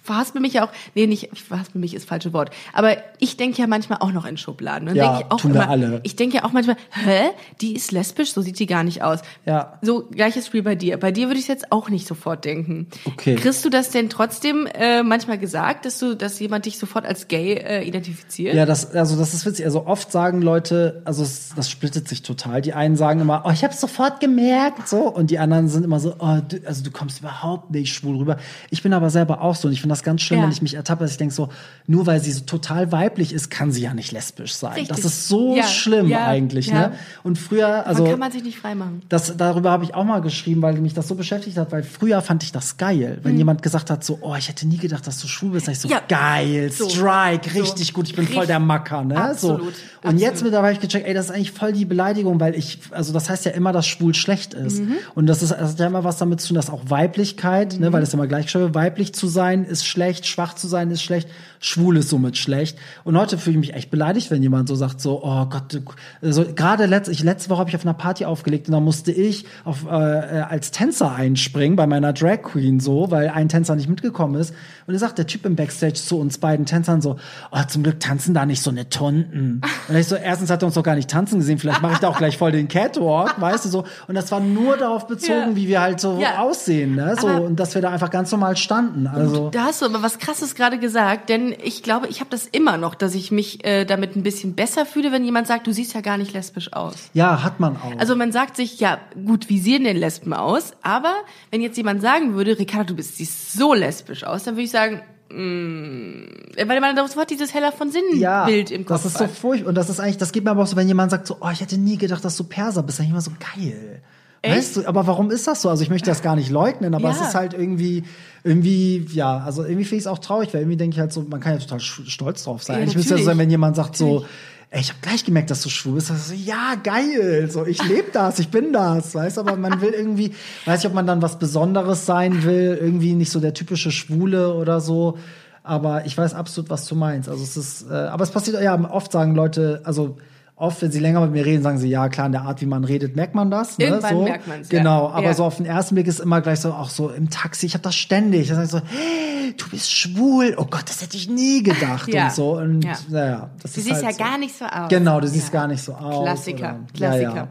verhaspel mich ja auch, nee, nicht, ich verhaspel mich ist das falsche Wort, aber ich denke ja manchmal auch noch in Schubladen. Und Ja, denk ich auch tun wir immer, alle. Ich denke ja auch manchmal, hä, die ist lesbisch, so sieht die gar nicht aus. Ja. So, gleiches Spiel bei dir. Bei dir würde ich jetzt auch nicht sofort denken. Okay. Kriegst du das denn trotzdem äh, manchmal gesagt, dass du, dass jemand dich sofort als gay äh, identifiziert? Ja, das, also das ist witzig. Also oft sagen Leute, also es, das splittet sich total. Die einen sagen immer, oh, ich habe sofort gemerkt, so, und die anderen sind immer so, oh, du, also du kommst überhaupt nicht schwul rüber. Ich bin aber selber auch so. Und Und ich finde das ganz schlimm, Ja. wenn ich mich ertappe, dass ich denke so, nur weil sie so total weiblich ist, kann sie ja nicht lesbisch sein. Richtig. Das ist so Ja, schlimm ja, eigentlich, ne? Und früher, also Also, kann man sich nicht freimachen. das, darüber habe ich auch mal geschrieben, weil mich das so beschäftigt hat, weil früher fand ich das geil. Wenn jemand gesagt hat, so, oh, ich hätte nie gedacht, dass du schwul bist, sag ich so, Mhm. Ja. geil, So. Strike, richtig So. gut, ich bin voll Richtig. der Macker, ne? Absolut, So. Und absolut. jetzt mittlerweile habe ich gecheckt, ey, das ist eigentlich voll die Beleidigung, weil ich, also das heißt ja immer, dass schwul schlecht ist. Mhm. Und das ist, das hat ja immer was damit zu tun, dass auch Weiblichkeit, Mhm. ne, weil das ja immer gleich schön, weiblich zu sein ist schlecht, schwach zu sein ist schlecht, schwul ist somit schlecht. Und heute fühle ich mich echt beleidigt, wenn jemand so sagt, so, oh Gott, also gerade letzte, ich, letzte Woche habe ich auf einer Party aufgelegt und da musste ich auf, äh, äh, als Tänzer einspringen bei meiner Drag Queen so, weil ein Tänzer nicht mitgekommen ist. Und er sagt der Typ im Backstage zu uns beiden Tänzern so, oh, zum Glück tanzen da nicht so eine Tonten. Und ich so, erstens hat er uns doch gar nicht tanzen gesehen, vielleicht mache ich da auch gleich voll den Catwalk, weißt du so. Und das war nur darauf bezogen, Ja. wie wir halt so Ja. aussehen, ne? So, Aber- und dass wir da einfach ganz normal standen. Also. Da hast du aber was Krasses gerade gesagt, denn ich glaube, ich habe das immer noch, dass ich mich äh, damit ein bisschen besser fühle, wenn jemand sagt, du siehst ja gar nicht lesbisch aus. Ja, hat man auch. Also man sagt sich, ja, gut, wie sehen denn Lesben aus? Aber wenn jetzt jemand sagen würde, Ricardo, du bist siehst so lesbisch aus, dann würde ich sagen, mm, weil man sofort dieses Heller von Sinnen ja, Bild im Kopf das ist so hat. furchtbar. Und das ist eigentlich, das geht mir aber auch so, wenn jemand sagt so, oh, ich hätte nie gedacht, dass du Perser bist, dann ich immer so geil. Echt? Weißt du, aber warum ist das so? Also ich möchte das gar nicht leugnen, aber Ja. es ist halt irgendwie, irgendwie, ja, also irgendwie finde ich es auch traurig, weil irgendwie denke ich halt so, man kann ja total stolz drauf sein. Ja, Eigentlich müsste ja so sein, natürlich. wenn jemand sagt so, ey, ich habe gleich gemerkt, dass du schwul bist. Das ist so, ja, geil, so, ich lebe das, ich bin das, weißt du, aber man will irgendwie, weiß ich, ob man dann was Besonderes sein will, irgendwie nicht so der typische Schwule oder so. Aber ich weiß absolut, was du meinst. Also es ist, äh, aber es passiert, ja, oft sagen Leute, also oft, wenn sie länger mit mir reden, sagen sie, ja, klar, in der Art, wie man redet, merkt man das. Ne? Irgendwann so. merkt man's, ja. Genau, aber Ja. so auf den ersten Blick ist immer gleich so, auch so im Taxi, ich habe das ständig. Da sag ich so, hey, du bist schwul. Oh Gott, das hätte ich nie gedacht Ja. und so. Und Ja. naja, das Du ist siehst halt ja so. gar nicht so aus. Genau, du siehst Ja. gar nicht so aus. Klassiker, oder- Klassiker.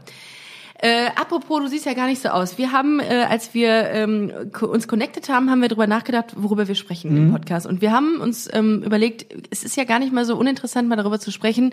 Äh, apropos, du siehst ja gar nicht so aus. Wir haben, äh, als wir ähm, uns connected haben, haben wir darüber nachgedacht, worüber wir sprechen Mhm. im Podcast. Und wir haben uns ähm, überlegt, es ist ja gar nicht mal so uninteressant, mal darüber zu sprechen,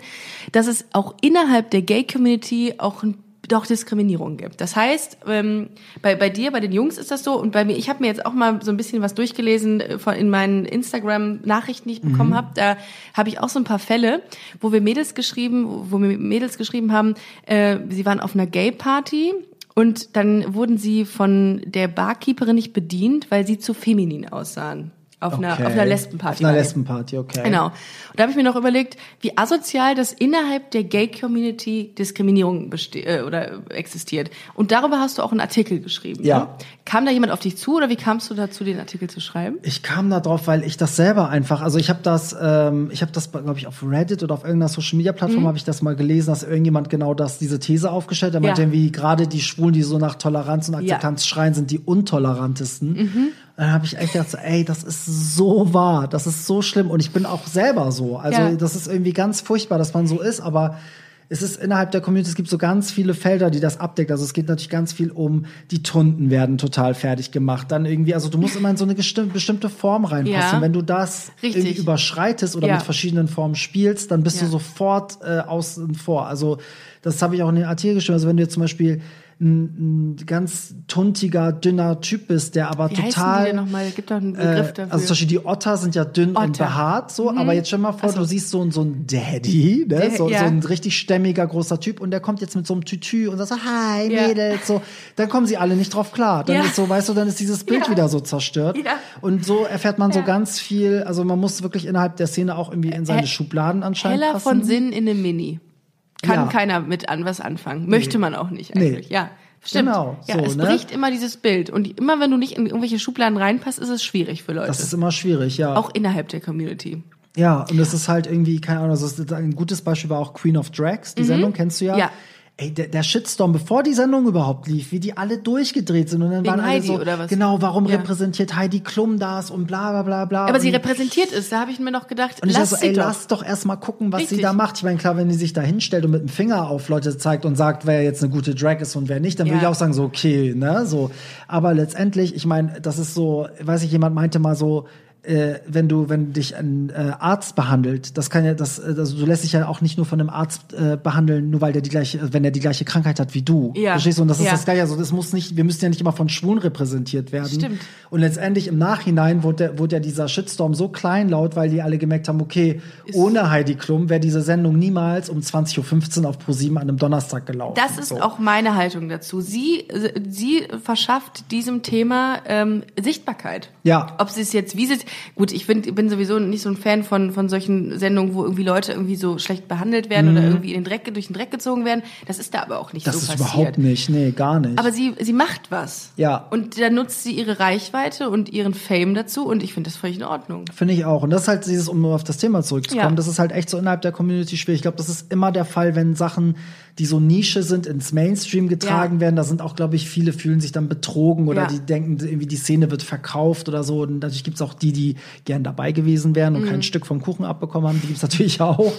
dass es auch innerhalb der Gay-Community auch ein doch Diskriminierung gibt. Das heißt, ähm, bei, bei dir, bei den Jungs ist das so und bei mir, ich habe mir jetzt auch mal so ein bisschen was durchgelesen äh, von in meinen Instagram-Nachrichten, die ich bekommen habe. Da habe ich auch so ein paar Fälle, wo wir Mädels geschrieben, wo mir Mädels geschrieben haben, äh, sie waren auf einer Gay-Party und dann wurden sie von der Barkeeperin nicht bedient, weil sie zu feminin aussahen. Auf einer, Okay. auf einer Lesbenparty. Auf einer. Lesbenparty, okay. Genau. Und da habe ich mir noch überlegt, wie asozial das innerhalb der Gay-Community Diskriminierung beste äh, oder existiert. Und darüber hast du auch einen Artikel geschrieben. Ja. Ne? Kam da jemand auf dich zu oder wie kamst du dazu, den Artikel zu schreiben? Ich kam da drauf, weil ich das selber einfach, also ich habe das, ähm, ich habe das, glaube ich, auf Reddit oder auf irgendeiner Social Media Plattform habe ich das mal gelesen, dass irgendjemand genau das, diese These aufgestellt hat. Er meinte Ja. irgendwie, gerade die Schwulen, die so nach Toleranz und Akzeptanz schreien, sind die untolerantesten. Und dann habe ich echt gedacht, so, ey, das ist so wahr, das ist so schlimm und ich bin auch selber so. Also Ja. das ist irgendwie ganz furchtbar, dass man so ist, aber es ist innerhalb der Community, es gibt so ganz viele Felder, die das abdeckt. Also es geht natürlich ganz viel um, die Tunden werden total fertig gemacht. Dann irgendwie, also du musst immer in so eine bestimmte Form reinpassen. Ja. Wenn du das Richtig. irgendwie überschreitest oder Ja. mit verschiedenen Formen spielst, dann bist Ja. du sofort äh, außen vor. Also das habe ich auch in den Artikel geschrieben. Also wenn du jetzt zum Beispiel ein, ein ganz tuntiger, dünner Typ bist, der aber Wie total heißen die denn nochmal? Gibt doch einen Begriff äh, dafür. also zum Beispiel die Otter sind ja dünn und Otter. Mhm. behaart so, aber jetzt stell mal vor, Ach so. du siehst so, so ein Daddy, ne? Der- so, ja. so ein richtig stämmiger, großer Typ und der kommt jetzt mit so einem Tütü und sagt so, hi Ja. Mädels, so, dann kommen sie alle nicht drauf klar. Dann Ja. ist so, weißt du, dann ist dieses Bild wieder so zerstört. Und so erfährt man so ganz viel, also man muss wirklich innerhalb der Szene auch irgendwie in seine Hä- Schubladen anscheinend Heller passen. von Sinn in einem Mini. Kann Ja. keiner mit an was anfangen. Möchte man auch nicht eigentlich. Nee. Ja. Stimmt. Genau, ja, so, es ne? bricht immer dieses Bild. Und immer wenn du nicht in irgendwelche Schubladen reinpasst, ist es schwierig für Leute. Das ist immer schwierig, ja. auch innerhalb der Community. Ja, und es ist halt irgendwie, keine Ahnung, also ein gutes Beispiel war auch Queen of Drags, die Sendung, kennst du ja? Mhm. Ja. Ey, der, der Shitstorm, bevor die Sendung überhaupt lief, wie die alle durchgedreht sind und dann Wegen waren alle Heidi so, oder was? genau, warum Ja. repräsentiert Heidi Klum das und bla bla bla bla. Aber sie repräsentiert es. Da habe ich mir noch gedacht, und ich lass so, ey, sie doch. lass doch erstmal gucken, was sie Richtig. da macht. Ich meine, klar, wenn die sich da hinstellt und mit dem Finger auf Leute zeigt und sagt, wer jetzt eine gute Drag ist und wer nicht, dann würde ich Ja. auch sagen, so, okay, ne, so. Aber letztendlich, ich meine, das ist so, weiß ich, jemand meinte mal so, äh, wenn du, wenn dich ein äh, Arzt behandelt, das kann ja, das, äh, also du lässt dich ja auch nicht nur von einem Arzt äh, behandeln, nur weil der die gleiche, wenn er die gleiche Krankheit hat wie du. Ja. Verstehst du? Und das ist Ja. das Gleiche. Also das muss nicht, wir müssen ja nicht immer von Schwulen repräsentiert werden. Stimmt. Und letztendlich im Nachhinein wurde, der, wurde ja dieser Shitstorm so kleinlaut, weil die alle gemerkt haben, okay, ohne Heidi Klum wäre diese Sendung niemals um 20.15 Uhr auf ProSieben an einem Donnerstag gelaufen. Das ist so. auch meine Haltung dazu. Sie, sie verschafft diesem Thema ähm, Sichtbarkeit. Ja. Ob sie es jetzt, wie sie es, gut, ich bin, bin sowieso nicht so ein Fan von, von solchen Sendungen, wo irgendwie Leute irgendwie so schlecht behandelt werden oder irgendwie in den Dreck, durch den Dreck gezogen werden. Das ist da aber auch nicht Mhm. das so ist passiert. überhaupt nicht, nee, gar nicht. Aber sie, sie macht was. Ja. Und da nutzt sie ihre Reichweite und ihren Fame dazu und ich finde das völlig in Ordnung. Finde ich auch. Und das ist halt dieses, um auf das Thema zurückzukommen, Ja. das ist halt echt so innerhalb der Community schwierig. Ich glaube, das ist immer der Fall, wenn Sachen, die so Nische sind, ins Mainstream getragen Ja. werden. Da sind auch, glaube ich, viele fühlen sich dann betrogen oder Ja. die denken, irgendwie die Szene wird verkauft oder so. Und natürlich gibt's auch die, die gern dabei gewesen wären und Mhm. kein Stück vom Kuchen abbekommen haben. Die gibt's natürlich auch.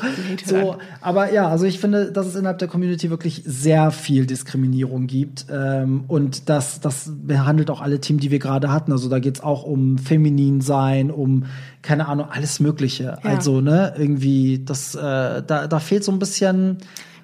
So, aber ja, also ich finde, dass es innerhalb der Community wirklich sehr viel Diskriminierung gibt. Ähm, und das, das behandelt auch alle Themen, die wir gerade hatten. Also da geht's auch um feminin sein, um keine Ahnung, alles Mögliche. Ja. Also, ne, irgendwie, das, äh, da, da fehlt so ein bisschen.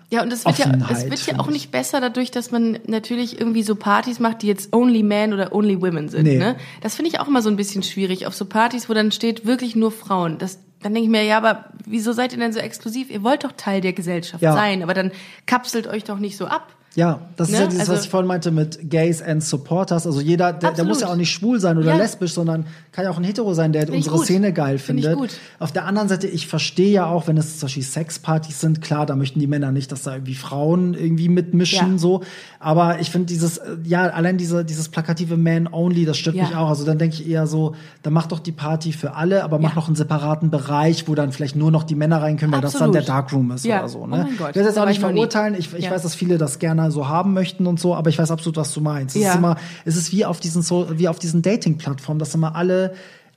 Ja, und es wird ja, es wird ja auch ich. nicht besser dadurch, dass man natürlich irgendwie so Partys macht, die jetzt only men oder only women sind. Nee. Ne? Das finde ich auch immer so ein bisschen schwierig. Auf so Partys, wo dann steht wirklich nur Frauen. Das, dann denke ich mir, ja, aber wieso seid ihr denn so exklusiv? Ihr wollt doch Teil der Gesellschaft Ja. sein, aber dann kapselt euch doch nicht so ab. Ja, das ist Ne? ja dieses, Also- was ich vorhin meinte mit Gays and Supporters. Also jeder, der, der Absolut. muss ja auch nicht schwul sein oder Ja. lesbisch, sondern kann ja auch ein Hetero sein, der ich unsere. Szene geil Find findet. gut. Auf der anderen Seite, ich verstehe ja auch, wenn es zum Beispiel Sexpartys sind, klar, da möchten die Männer nicht, dass da irgendwie Frauen irgendwie mitmischen, Ja. so. Aber ich finde dieses, äh, ja, allein diese, dieses plakative Man-Only, das stört Ja. mich auch. Also dann denke ich eher so, dann mach doch die Party für alle, aber mach noch einen separaten Bereich, wo dann vielleicht nur noch die Männer rein können, weil das dann Absolut. der Darkroom ist oder so. Oh Ne? mein Gott, ich will das jetzt auch nicht verurteilen. Ich, ich weiß, dass viele das gerne so haben möchten und so, aber ich weiß absolut, was du meinst. Es Ja. ist immer, es ist wie auf diesen so, wie auf diesen Dating-Plattformen, dass immer alle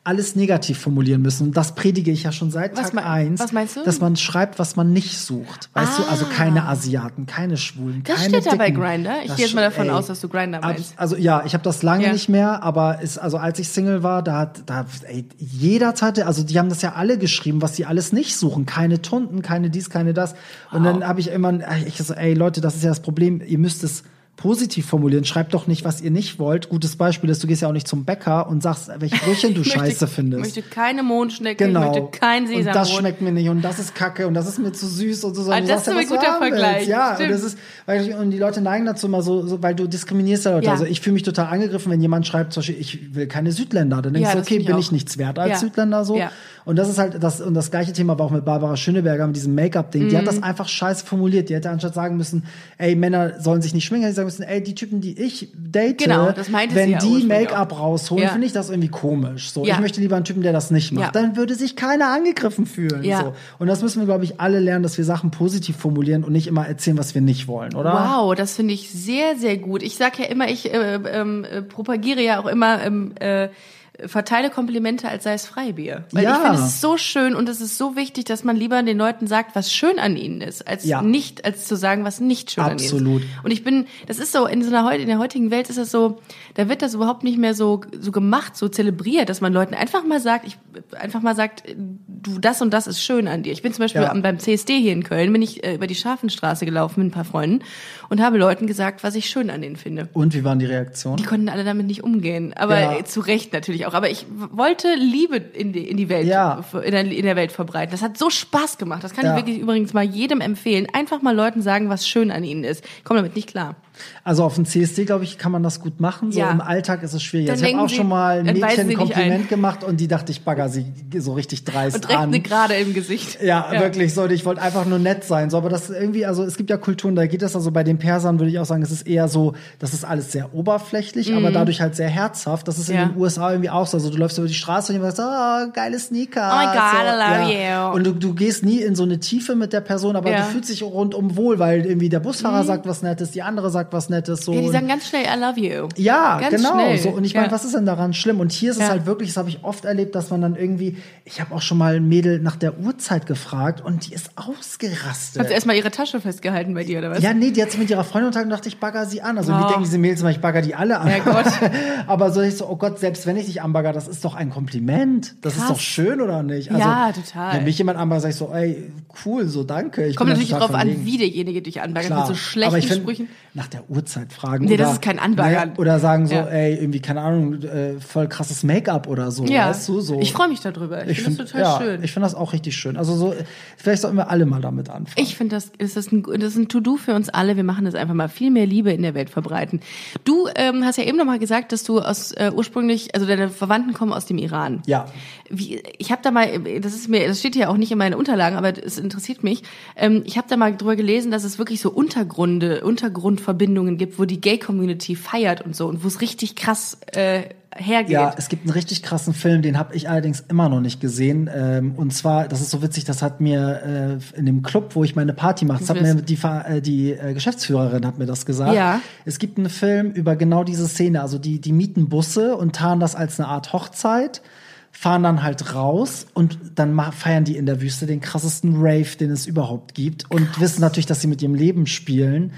alles negativ formulieren müssen. Und das predige ich ja schon seit Was Tag mei- eins, was meinst du? dass man schreibt, was man nicht sucht. Weißt du, also Ah. keine Asiaten, keine Schwulen, Das keine steht da bei Dicken. Grindr. Ich gehe jetzt mal davon ey, aus, dass du Grindr Abs- meinst. Also ja, ich habe das lange Ja. nicht mehr, aber ist also als ich Single war, da hat da ey, jeder hatte, also die haben das ja alle geschrieben, was sie alles nicht suchen, keine Tunden, keine dies, keine das. Und dann habe ich immer ich so, ey Leute, das ist ja das Problem, ihr müsst es positiv formulieren. Schreibt doch nicht, was ihr nicht wollt. Gutes Beispiel ist, du gehst ja auch nicht zum Bäcker und sagst, welche Brötchen du möchte- scheiße findest. Ich möchte keine Mondschnecke, Genau. ich möchte kein und Sesambrot. das schmeckt mir nicht und das ist kacke und das ist mir zu süß und so. sondern Ah, du das ist ja, ein du guter Vergleich. willst. Ja, Stimmt. und das ist, weil, und die Leute neigen dazu immer so, so weil du diskriminierst ja Leute. Ja. Also ich fühle mich total angegriffen, wenn jemand schreibt, zum Beispiel, ich will keine Südländer. Dann denkst Ja, du, okay, ich bin auch. ich nichts wert als. Südländer so. Ja. Und das ist halt das, und das gleiche Thema war auch mit Barbara Schöneberger mit diesem Make-up-Ding. Die hat Mhm. das einfach scheiße formuliert. Die hätte anstatt sagen müssen, ey, Männer sollen sich nicht schminken, sagen müssen, ey, die Typen, die ich date, Genau, wenn ja die Make-up rausholen, Ja. finde ich das irgendwie komisch. So, Ja. ich möchte lieber einen Typen, der das nicht macht. Dann würde sich keiner angegriffen fühlen. So. Und das müssen wir, glaube ich, alle lernen, dass wir Sachen positiv formulieren und nicht immer erzählen, was wir nicht wollen, oder? Wow, das finde ich sehr, sehr gut. Ich sage ja immer, ich äh, ähm, äh, propagiere ja auch immer, ähm, äh, verteile Komplimente, als sei es Freibier. Weil Ja. ich finde, es so schön und es ist so wichtig, dass man lieber den Leuten sagt, was schön an ihnen ist, als Ja. nicht, als zu sagen, was nicht schön an Absolut. ihnen ist. Und ich bin, das ist so, in so einer in der heutigen Welt ist es so, da wird das überhaupt nicht mehr so, so gemacht, so zelebriert, dass man Leuten einfach mal sagt, ich, einfach mal sagt, du, das und das ist schön an dir. Ich bin zum Beispiel Ja. beim CSD hier in Köln, bin ich äh, über die Scharfenstraße gelaufen mit ein paar Freunden und habe Leuten gesagt, was ich schön an denen finde. Und wie waren die Reaktionen? Die konnten alle damit nicht umgehen, aber äh, zu Recht natürlich auch. Aber ich wollte Liebe in die, in die Welt, Ja. in, der, in der Welt verbreiten. Das hat so Spaß gemacht. Das kann Ja. ich wirklich übrigens mal jedem empfehlen. Einfach mal Leuten sagen, was schön an ihnen ist. Ich komme damit nicht klar. Also auf dem CSD, glaube ich, kann man das gut machen. So Ja. im Alltag ist es schwierig. Also ich habe auch schon mal ein Mädchen Kompliment ein. gemacht und die dachte, ich bagger sie so richtig dreist Und direkt an. eine Gerade im Gesicht. Ja, wirklich so. Ich wollte einfach nur nett sein. So, aber das irgendwie, also es gibt ja Kulturen, da geht das also bei den Persern, würde ich auch sagen, es ist eher so, das ist alles sehr oberflächlich, aber dadurch halt sehr herzhaft. Das ist in Mhm. Ja. den USA irgendwie auch so. Also du läufst über die Straße und jemand sagt, oh, geile Sneaker. Oh my God, so, I love ja. you. Und du, du gehst nie in so eine Tiefe mit der Person, aber Ja. Mhm. du fühlst dich rundum wohl, weil irgendwie der Busfahrer sagt was Nettes, die andere sagt sagt was Nettes. So. Ja, die sagen ganz schnell I love you. ja, Ganz genau. schnell. So. Und ich meine, Ja. was ist denn daran schlimm? Und hier ist es Ja. halt wirklich, das habe ich oft erlebt, dass man dann irgendwie, ich habe auch schon mal ein Mädel nach der Uhrzeit gefragt und die ist ausgerastet. Hat sie erstmal ihre Tasche festgehalten bei dir, oder was? ja, nee, die hat sich mit ihrer Freundin unterhalten und dachte, ich bagger sie an. Also Oh. wie denken diese Mädels immer, ich bagger die alle an. Ja, Gott. Aber so ich so, oh Gott, selbst wenn ich dich anbagger, das ist doch ein Kompliment. Das Krass. ist doch schön, oder nicht? Also, Ja, total. Wenn mich jemand anbaggert, sag ich so, ey, cool, so danke. Ich Kommt natürlich total drauf an, wie derjenige dich anbaggert. Mit so schlechten aber ich find, Sprüchen. nach der Uhrzeit fragen. Nee, oder, das ist kein Anbaggern. Ne, oder sagen so, Ja. ey, irgendwie, keine Ahnung, äh, voll krasses Make-up oder so. Ja, Weißt du, so. ich freue mich darüber. Ich, finde das total ja, schön. Ich finde das auch richtig schön. Also so, vielleicht sollten wir alle mal damit anfangen. Ich finde, das ist das ein, das ist ein To-Do für uns alle. Wir machen das einfach mal viel mehr Liebe in der Welt verbreiten. Du ähm, hast ja eben noch mal gesagt, dass du aus äh, ursprünglich, also deine Verwandten kommen aus dem Iran. ja. Wie, ich habe da mal, das ist mir, das steht ja auch nicht in meinen Unterlagen, aber es interessiert mich. Ähm, ich habe da mal drüber gelesen, dass es wirklich so Untergründe, Untergrundverbindungen gibt, wo die Gay-Community feiert und so und wo es richtig krass äh, hergeht. Ja, es gibt einen richtig krassen Film, den habe ich allerdings immer noch nicht gesehen. Ähm, und zwar, das ist so witzig, das hat mir äh, in dem Club, wo ich meine Party mache, das hat mir die, äh, die äh, Geschäftsführerin hat mir das gesagt. Ja. Es gibt einen Film über genau diese Szene. Also die, die mieten Busse und tarnen das als eine Art Hochzeit fahren dann halt raus und dann feiern die in der Wüste den krassesten Rave, den es überhaupt gibt und wissen natürlich, dass sie mit ihrem Leben spielen.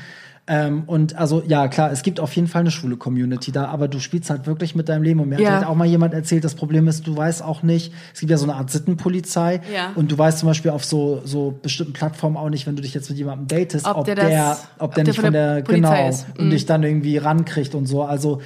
Ähm, und also ja, klar, es gibt auf jeden Fall eine schwule Community da, aber du spielst halt wirklich mit deinem Leben. Und mir Ja. hat halt auch mal jemand erzählt, das Problem ist, du weißt auch nicht, es gibt ja so eine Art Sittenpolizei Ja. und du weißt zum Beispiel auf so, so bestimmten Plattformen auch nicht, wenn du dich jetzt mit jemandem datest, Ob ob, der der, das- ob ob der der nicht von von der der, Polizei genau, ist. und Mhm. dich dann irgendwie rankriegt und so. Also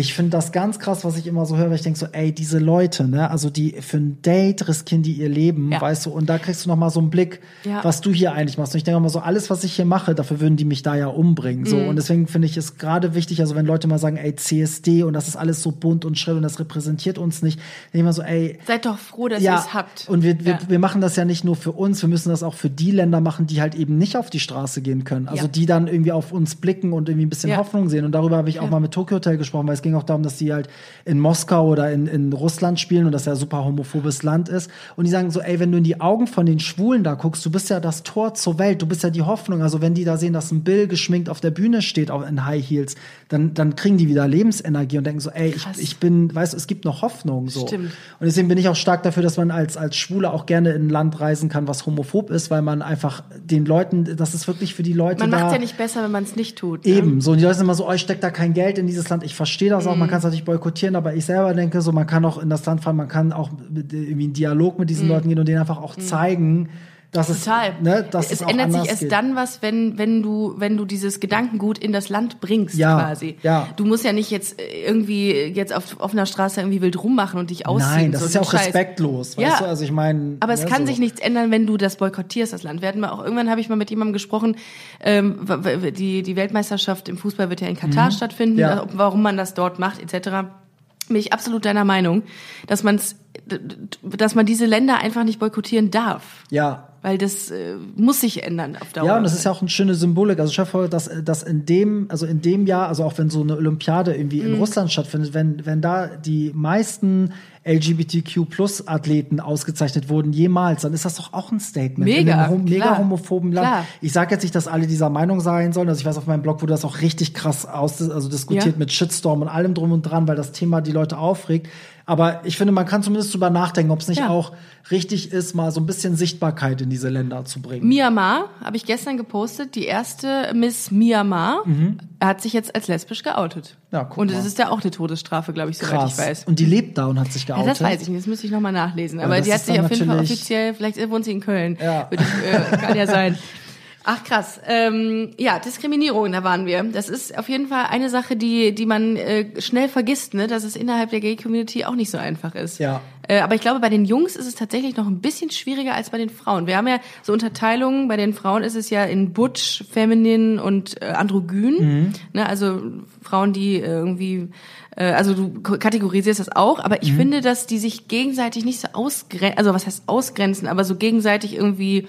ich finde das ganz krass, was ich immer so höre, weil ich denke so, ey, diese Leute, ne, also die für ein Date riskieren die ihr Leben, Ja. weißt du, und da kriegst du noch mal so einen Blick, Ja. was du hier eigentlich machst. Und ich denke immer so, alles, was ich hier mache, dafür würden die mich da ja umbringen. Mhm. So. Und deswegen finde ich es gerade wichtig, also wenn Leute mal sagen, ey, CSD und das ist alles so bunt und schrill und das repräsentiert uns nicht, denke ich immer so, ey, Seid doch froh, dass ihr ja, es habt. und wir, wir, wir machen das ja nicht nur für uns, wir müssen das auch für die Länder machen, die halt eben nicht auf die Straße gehen können. Also die dann irgendwie auf uns blicken und irgendwie ein bisschen. Hoffnung sehen. Und darüber habe ich auch mal mit Tokyo Hotel gesprochen, weil es ging auch darum, dass die halt in Moskau oder in, in Russland spielen und das ja ein super homophobes Land ist. Und die sagen so, ey, wenn du in die Augen von den Schwulen da guckst, du bist ja das Tor zur Welt, du bist ja die Hoffnung. Also wenn die da sehen, dass ein Bill geschminkt auf der Bühne steht, auch in High Heels, dann, dann kriegen die wieder Lebensenergie und denken so, ey, ich, ich bin, weißt du, es gibt noch Hoffnung. So. Stimmt. Und deswegen bin ich auch stark dafür, dass man als, als Schwule auch gerne in ein Land reisen kann, was homophob ist, weil man einfach den Leuten, das ist wirklich für die Leute Man macht ja nicht besser, wenn man es nicht tut. Ne? Eben, so, und die Leute sind immer so, oh, ich steck da kein Geld in dieses Land. Ich verstehe das auch, Mhm. man kann es natürlich boykottieren, aber ich selber denke so, man kann auch in das Land fahren, man kann auch mit, irgendwie in Dialog mit diesen Leuten gehen und denen einfach auch zeigen, dass es. Total. ne, dass es, es auch ändert sich erst geht. dann was, wenn, wenn du, wenn du dieses Gedankengut in das Land bringst, Ja, quasi. ja. Du musst ja nicht jetzt äh, irgendwie jetzt auf offener Straße irgendwie wild rummachen und dich ausziehen. Nein, das so ist ja auch Scheiß. respektlos, weißt Ja. du? Also ich meine, Aber es ne, kann so. sich nichts ändern, wenn du das boykottierst, das Land. Wir hatten mal auch irgendwann habe ich mal mit jemandem gesprochen, ähm, die, die Weltmeisterschaft im Fußball wird ja in Katar stattfinden, Mhm. Ja. ob- warum man das dort macht, etc. Bin ich absolut deiner Meinung, dass d- dass man diese Länder einfach nicht boykottieren darf. Ja, Weil das äh, muss sich ändern auf Dauer. Ja, und das ist ja auch eine schöne Symbolik. Also dir vor, dass, dass in dem, also in dem Jahr, also auch wenn so eine Olympiade irgendwie Mhm. in Russland stattfindet, wenn, wenn da die meisten LGBTQ-Plus-Athleten ausgezeichnet wurden jemals, dann ist das doch auch ein Statement. in Mega, einem hom mega klar, homophoben Land. klar. Ich sage jetzt nicht, dass alle dieser Meinung sein sollen. Also ich weiß, auf meinem Blog wurde das auch richtig krass aus, also diskutiert Ja. mit Shitstorm und allem drum und dran, weil das Thema die Leute aufregt. Aber ich finde, man kann zumindest drüber nachdenken, ob es nicht Ja. auch richtig ist, mal so ein bisschen Sichtbarkeit in diese Länder zu bringen. Myanmar habe ich gestern gepostet. Die erste Miss Myanmar hat sich jetzt als lesbisch geoutet. Mhm. Ja, guck und mal. das ist ja auch eine Todesstrafe, glaube ich, soweit Krass. ich weiß. Und die lebt da und hat sich Ja, geoutet. das weiß ich nicht, das müsste ich nochmal nachlesen. Aber das die hat sich auf jeden Fall offiziell, vielleicht wohnt sie in Köln. Ja. Würde ich, äh, kann ja sein. Ach krass. Ähm, ja, Diskriminierung, da waren wir. Das ist auf jeden Fall eine Sache, die, die man äh, schnell vergisst, ne? dass es innerhalb der Gay-Community auch nicht so einfach ist. Ja. Äh, aber ich glaube, bei den Jungs ist es tatsächlich noch ein bisschen schwieriger als bei den Frauen. Wir haben ja so Unterteilungen, bei den Frauen ist es ja in Butch, Feminin und äh, Androgyn. Mhm. Ne? Also Frauen, die äh, irgendwie äh, also du kategorisierst das auch, aber Mhm. ich finde, dass die sich gegenseitig nicht so ausgrenzen, also was heißt ausgrenzen, aber so gegenseitig irgendwie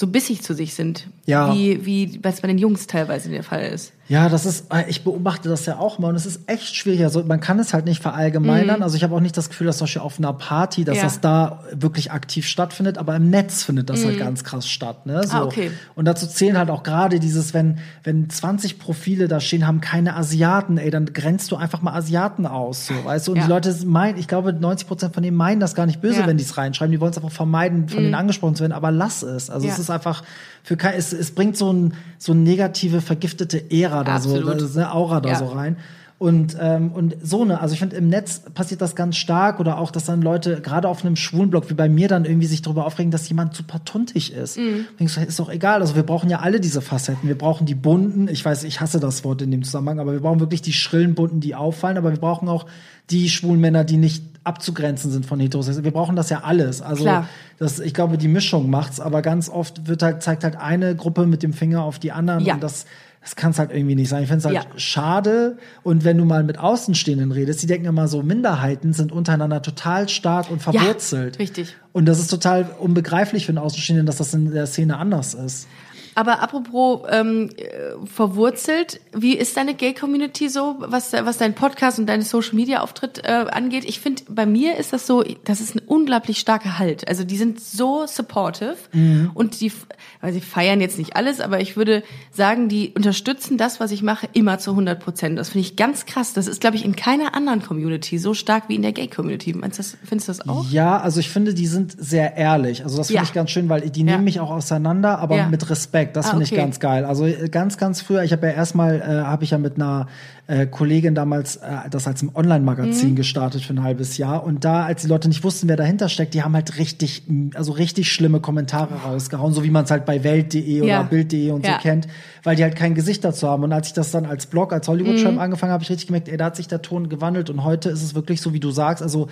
so bissig zu sich sind. Ja. Wie, wie was bei den Jungs teilweise der Fall ist. Ja, das ist, äh, ich beobachte das ja auch mal und es ist echt schwierig. Also man kann es halt nicht verallgemeinern. Also ich habe auch nicht das Gefühl, dass zum Beispiel auf einer Party, dass Mhm. Ja. das da wirklich aktiv stattfindet, aber im Netz findet das halt ganz krass statt. Ne? So. Mhm. Ah, okay. Und dazu zählen halt auch gerade dieses, wenn, wenn 20 Profile da stehen, haben keine Asiaten, ey, dann grenzt du einfach mal Asiaten aus, so, weißt du? Und Ja. die Leute meinen, ich glaube, 90 Prozent von denen meinen das gar nicht böse, Ja. Mhm. wenn die es reinschreiben. Die wollen es einfach vermeiden, von denen angesprochen zu werden, aber lass es. Also es ist einfach für kein, es, es bringt so ein, so eine negative, vergiftete Ära da so, Absolut. da ist eine Aura da Ja. so rein. Und, ähm, und so eine, also ich finde, im Netz passiert das ganz stark oder auch, dass dann Leute, gerade auf einem Schwulenblog wie bei mir, dann irgendwie sich darüber aufregen, dass jemand super tuntig ist. Mhm. Denkst du, ist doch egal. Also wir brauchen ja alle diese Facetten. Wir brauchen die bunten, ich weiß, ich hasse das Wort in dem Zusammenhang, aber wir brauchen wirklich die schrillen bunten, die auffallen, aber wir brauchen auch die schwulen Männer, die nicht abzugrenzen sind von Heterosexuellen. Wir brauchen das ja alles. Also Klar. das, ich glaube, die Mischung macht's, aber ganz oft wird halt, zeigt halt eine Gruppe mit dem Finger auf die anderen Ja. und das, das kann es halt irgendwie nicht sein. Ich finde es halt Ja. schade. Und wenn du mal mit Außenstehenden redest, die denken immer so, Minderheiten sind untereinander total stark und verwurzelt. richtig. Und das ist total unbegreiflich für einen Außenstehenden, dass das in der Szene anders ist. Aber apropos ähm, äh, verwurzelt, wie ist deine Gay-Community so, was, was dein Podcast und deine Social-Media-Auftritt äh, angeht? Ich finde, bei mir ist das so, das ist ein unglaublich starker Halt. Also die sind so supportive und die, weil sie feiern jetzt nicht alles, aber ich würde sagen, die unterstützen das, was ich mache, immer zu 100 Prozent. Das finde ich ganz krass. Das ist, glaube ich, in keiner anderen Community so stark wie in der Gay-Community. Findest du das auch? Ja, also ich finde, die sind sehr ehrlich. Also das finde Ja. ich ganz schön, weil die Ja. nehmen mich auch auseinander, aber Ja. mit Respekt. Das Ah, finde okay. ich ganz geil. Also äh, ganz, ganz früher, ich habe ja erstmal, äh, habe ich ja mit einer äh, Kollegin damals äh, das als ein Online-Magazin Mhm. gestartet für ein halbes Jahr. Und da, als die Leute nicht wussten, wer dahinter steckt, die haben halt richtig, also richtig schlimme Kommentare rausgehauen, so wie man es halt bei Welt.de Ja. oder Bild.de und Ja. so kennt, weil die halt kein Gesicht dazu haben. Und als ich das dann als Blog, als Hollywood-Schreiben Mhm. angefangen habe, habe ich richtig gemerkt, ey, da hat sich der Ton gewandelt und heute ist es wirklich so, wie du sagst, also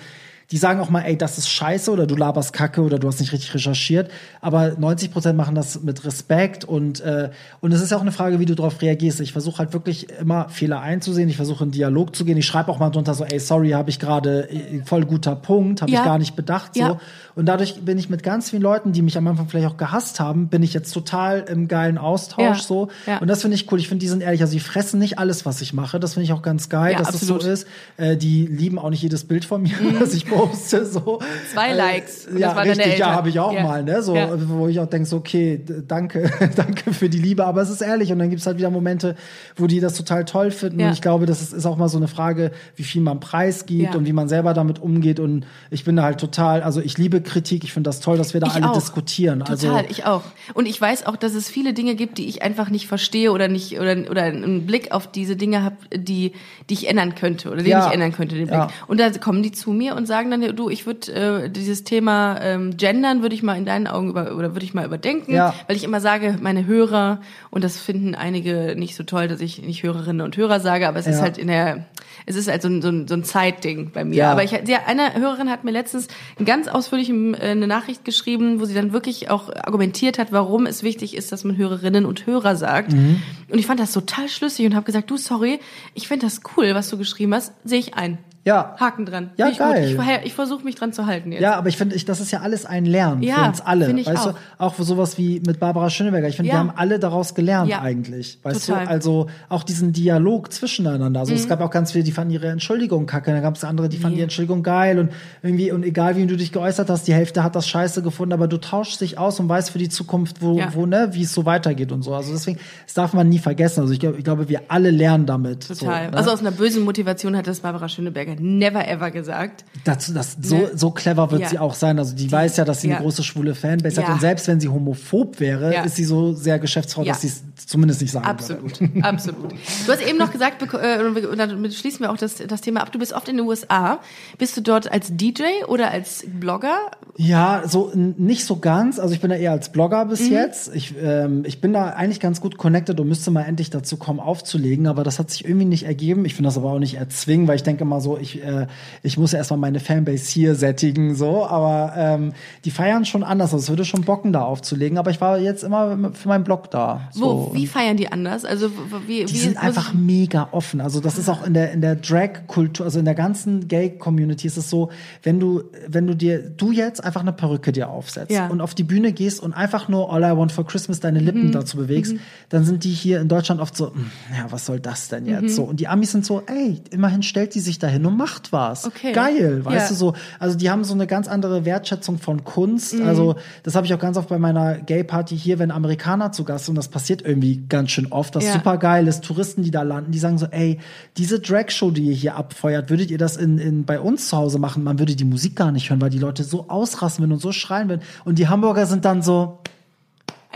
die sagen auch mal, ey, das ist scheiße oder du laberst Kacke oder du hast nicht richtig recherchiert. Aber 90 Prozent machen das mit Respekt und, äh, und es ist ja auch eine Frage, wie du darauf reagierst. Ich versuche halt wirklich immer Fehler einzusehen. Ich versuche in Dialog zu gehen. Ich schreibe auch mal drunter so, ey, sorry, habe ich gerade äh, voll guter Punkt, habe Ja. ich gar nicht bedacht. So. Ja. Und dadurch bin ich mit ganz vielen Leuten, die mich am Anfang vielleicht auch gehasst haben, bin ich jetzt total im geilen Austausch Ja. so. Und das finde ich cool. Ich finde, die sind ehrlich. Also die fressen nicht alles, was ich mache. Das finde ich auch ganz geil, dass absolut. das so ist. Äh, die lieben auch nicht jedes Bild von mir, was ich poste. So. Zwei Äh, Likes. Und ja, richtig. Ja, habe ich auch Ja. mal. Ne? So, Ja. wo ich auch denke, so, okay, danke, danke für die Liebe. Aber es ist ehrlich. Und dann gibt es halt wieder Momente, wo die das total toll finden. Ja. Und ich glaube, das ist, ist auch mal so eine Frage, wie viel man preisgibt und wie man selber damit umgeht. Und ich bin da halt total, also ich liebe Kritik. Ich finde das toll, dass wir da Ich alle auch. diskutieren. Total, also, ich auch. Und ich weiß auch, dass es viele Dinge gibt, die ich einfach nicht verstehe oder nicht oder oder einen Blick auf diese Dinge habe, die die ich ändern könnte oder den ich ändern könnte den Blick. Und da kommen die zu mir und sagen dann, du, ich würde äh, dieses Thema ähm, Gendern würde ich mal in deinen Augen über oder würde ich mal überdenken, Ja. weil ich immer sage, meine Hörer und das finden einige nicht so toll, dass ich nicht Hörerinnen und Hörer sage, aber es ist Ja. halt in der es ist halt so ein, so ein, so ein Zeitding bei mir. Ja. Aber ich, ja, eine Hörerin hat mir letztens ganz ausführlich äh, eine Nachricht geschrieben, wo sie dann wirklich auch argumentiert hat, warum es wichtig ist, dass man Hörerinnen und Hörer sagt. Mhm. Und ich fand das total schlüssig und habe gesagt, du, sorry, ich finde das cool, was du geschrieben hast, sehe ich ein. Ja. Haken dran. Ja, Find ich geil. Ich, verhe- ich versuche mich dran zu halten jetzt. Ja, aber ich finde, ich, das ist ja alles ein Lernen Ja, für uns alle. finde ich weißt auch. du, auch für sowas wie mit Barbara Schöneberger. Ich finde, Ja. wir haben alle daraus gelernt Ja. eigentlich. Weißt Total. du, also auch diesen Dialog zwischeneinander. Also es Mhm. gab auch ganz viele, die fanden ihre Entschuldigung kacke. Dann gab es andere, die fanden die Entschuldigung geil und irgendwie, und egal wie du dich geäußert hast, die Hälfte hat das scheiße gefunden, aber du tauschst dich aus und weißt für die Zukunft, wo, wo, ne, wie es so weitergeht und so. Also deswegen, das darf man nie vergessen. Also ich, glaub, ich glaube, wir alle lernen damit. Total. So, ne? Also aus einer bösen Motivation hat das Barbara Schöneberger never ever gesagt. Das, das, so, Ne? so clever wird Ja. sie auch sein. Also die, weiß ja, dass sie ja. eine große schwule Fanbase Ja. hat. Und selbst wenn sie homophob wäre, ist sie so sehr Geschäftsfrau, dass sie es zumindest nicht sagen Absolut, würde. absolut. Du hast eben noch gesagt, äh, und damit schließen wir auch das, das Thema ab. Du bist oft in den USA. Bist du dort als DJ oder als Blogger? Ja, so nicht so ganz. Also ich bin da eher als Blogger bis Mhm. jetzt. Ich, ähm, ich bin da eigentlich ganz gut connected und müsste mal endlich dazu kommen, aufzulegen. Aber das hat sich irgendwie nicht ergeben. Ich finde das aber auch nicht erzwingen, weil ich denke mal so, ich, äh, ich muss ja erstmal meine Fanbase hier sättigen. so. Aber ähm, die feiern schon anders. Also es würde schon bocken, da aufzulegen. Aber ich war jetzt immer für meinen Blog da. So. Wo. Wie feiern die anders? Also wie, die wie sind einfach mega offen. Also das ist auch in der in der Drag-Kultur, also in der ganzen Gay-Community ist es so, wenn du wenn du dir du jetzt einfach eine Perücke dir aufsetzt Ja. und auf die Bühne gehst und einfach nur All I Want for Christmas deine Lippen Mhm. dazu bewegst, dann sind die hier in Deutschland oft so, "Hm, ja, was soll das denn jetzt? Mhm. So und die Amis sind so, ey, immerhin stellt die sich dahin und macht was. Okay. Geil, weißt Ja. du so. Also die haben so eine ganz andere Wertschätzung von Kunst. Mhm. Also das habe ich auch ganz oft bei meiner Gay-Party hier, wenn Amerikaner zu Gast sind, das passiert irgendwie ganz schön oft, das Ja. super geil ist, Touristen, die da landen, die sagen so, ey, diese Drag-Show, die ihr hier abfeuert, würdet ihr das in, in, bei uns zu Hause machen? Man würde die Musik gar nicht hören, weil die Leute so ausrasten würden und so schreien würden. Und die Hamburger sind dann so,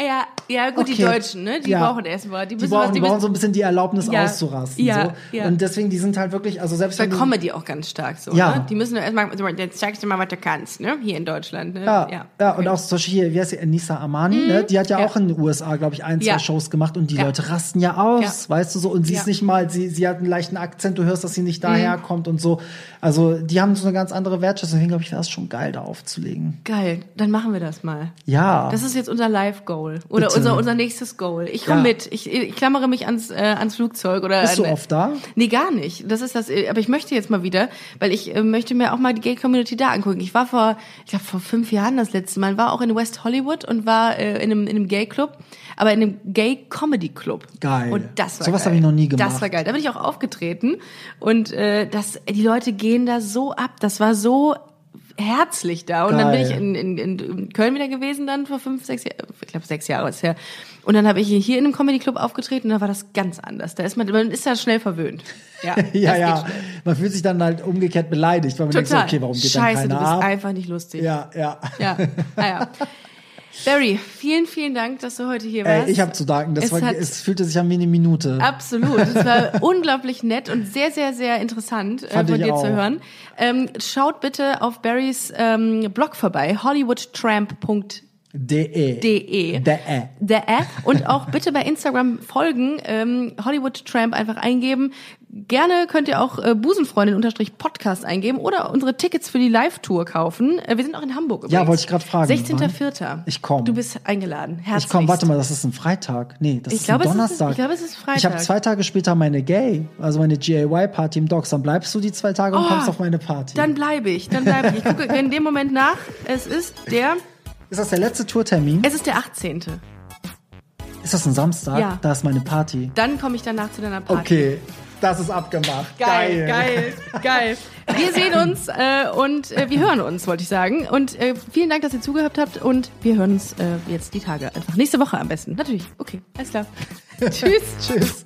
Ja, ja, gut, die Okay. Deutschen, ne? Die Ja. brauchen erstmal, die, die brauchen, was, die die brauchen so ein bisschen die Erlaubnis Ja. auszurasten. Ja, so. ja. Und deswegen, die sind halt wirklich, also selbst bei wenn Comedy auch ganz stark so, Ja. ne? Die müssen erstmal, also, jetzt zeigst du mal, was du kannst, ne? Hier in Deutschland, ne? Ja, ja, und okay. auch zum Beispiel hier, wie heißt sie, Nisa Amani, ne? die hat ja, Ja. auch in den USA, glaube ich, ein, zwei Ja. Shows gemacht und die Ja. Leute rasten ja aus, Ja. weißt du so, und sie Ja. ist nicht mal, sie, sie hat einen leichten Akzent, du hörst, dass sie nicht Mhm. daher kommt und so. Also, die haben so eine ganz andere Wertschätzung, deswegen glaube ich, wäre es schon geil, da aufzulegen. Geil, dann machen wir das mal. Ja. Das ist jetzt unser Live-Goal oder Bitte. unser, unser nächstes Goal. Ich komme Ja. mit. Ich, ich klammere mich ans, äh, ans Flugzeug oder. Bist du an- oft da? Nee, gar nicht. Das ist das. äh, Aber ich möchte jetzt mal wieder, weil ich äh, möchte mir auch mal die Gay-Community da angucken. Ich war vor, ich glaube vor fünf Jahren das letzte Mal, war auch in West Hollywood und war äh, in einem, in einem Gay-Club, aber in einem Gay-Comedy-Club. Geil. Und das war Sowas geil. hab ich noch nie Das gemacht. war geil. Da bin ich auch aufgetreten und äh, das, die Leute gehen da so ab. Das war so herzlich da. Und dann bin Geil. ich in, in, in Köln wieder gewesen dann vor fünf, sechs Jahren, ich glaube sechs Jahre ist her. Und dann habe ich hier in einem Comedy Club aufgetreten und da war das ganz anders. Da ist man, man ist da schnell verwöhnt. Ja, ja, ja. Man fühlt sich dann halt umgekehrt beleidigt, weil man denkt Total. okay, warum geht Scheiße, dann du keiner bist ab? einfach nicht lustig. Ja, ja. Ja, ah, ja. Barry, vielen, vielen Dank, dass du heute hier warst. Ey, ich habe zu danken. Das Es war, hat- es fühlte sich an wie eine Minute. Absolut. Es war unglaublich nett und sehr, sehr, sehr interessant äh, von dir auch. zu hören. Ähm, schaut bitte auf Barrys ähm, Blog vorbei, hollywoodtramp.de. De. De. Der App und auch bitte bei Instagram folgen, ähm, Hollywood Tramp einfach eingeben. Gerne könnt ihr auch äh, Busenfreundin unterstrich Podcast eingeben oder unsere Tickets für die Live-Tour kaufen. Äh, wir sind auch in Hamburg übrigens. Ja, wollte ich grad fragen. 16.04. Ich komm. Du bist eingeladen. Herzlichst. Ich komm, warte mal, das ist ein Freitag. Nee, das Ich ist glaube, ein es ist- Donnerstag. ich glaube, es ist Freitag. Ich habe zwei Tage später meine Gay, also meine GAY-Party im Docks. Dann bleibst du die zwei Tage und Oh, kommst auf meine Party. Dann bleibe ich, dann bleibe ich. Ich gucke in dem Moment nach. Es ist der, ist das der letzte Tourtermin? es ist der 18. Ist das ein Samstag? Ja. Da ist meine Party. Dann komme ich danach zu deiner Party. Okay, das ist abgemacht. Geil, geil, geil. Wir sehen uns äh, und äh, wir hören uns, wollte ich sagen. Und äh, vielen Dank, dass ihr zugehört habt und wir hören uns äh, jetzt die Tage einfach. Nächste Woche am besten. Natürlich. Okay, alles klar. Tschüss. Tschüss.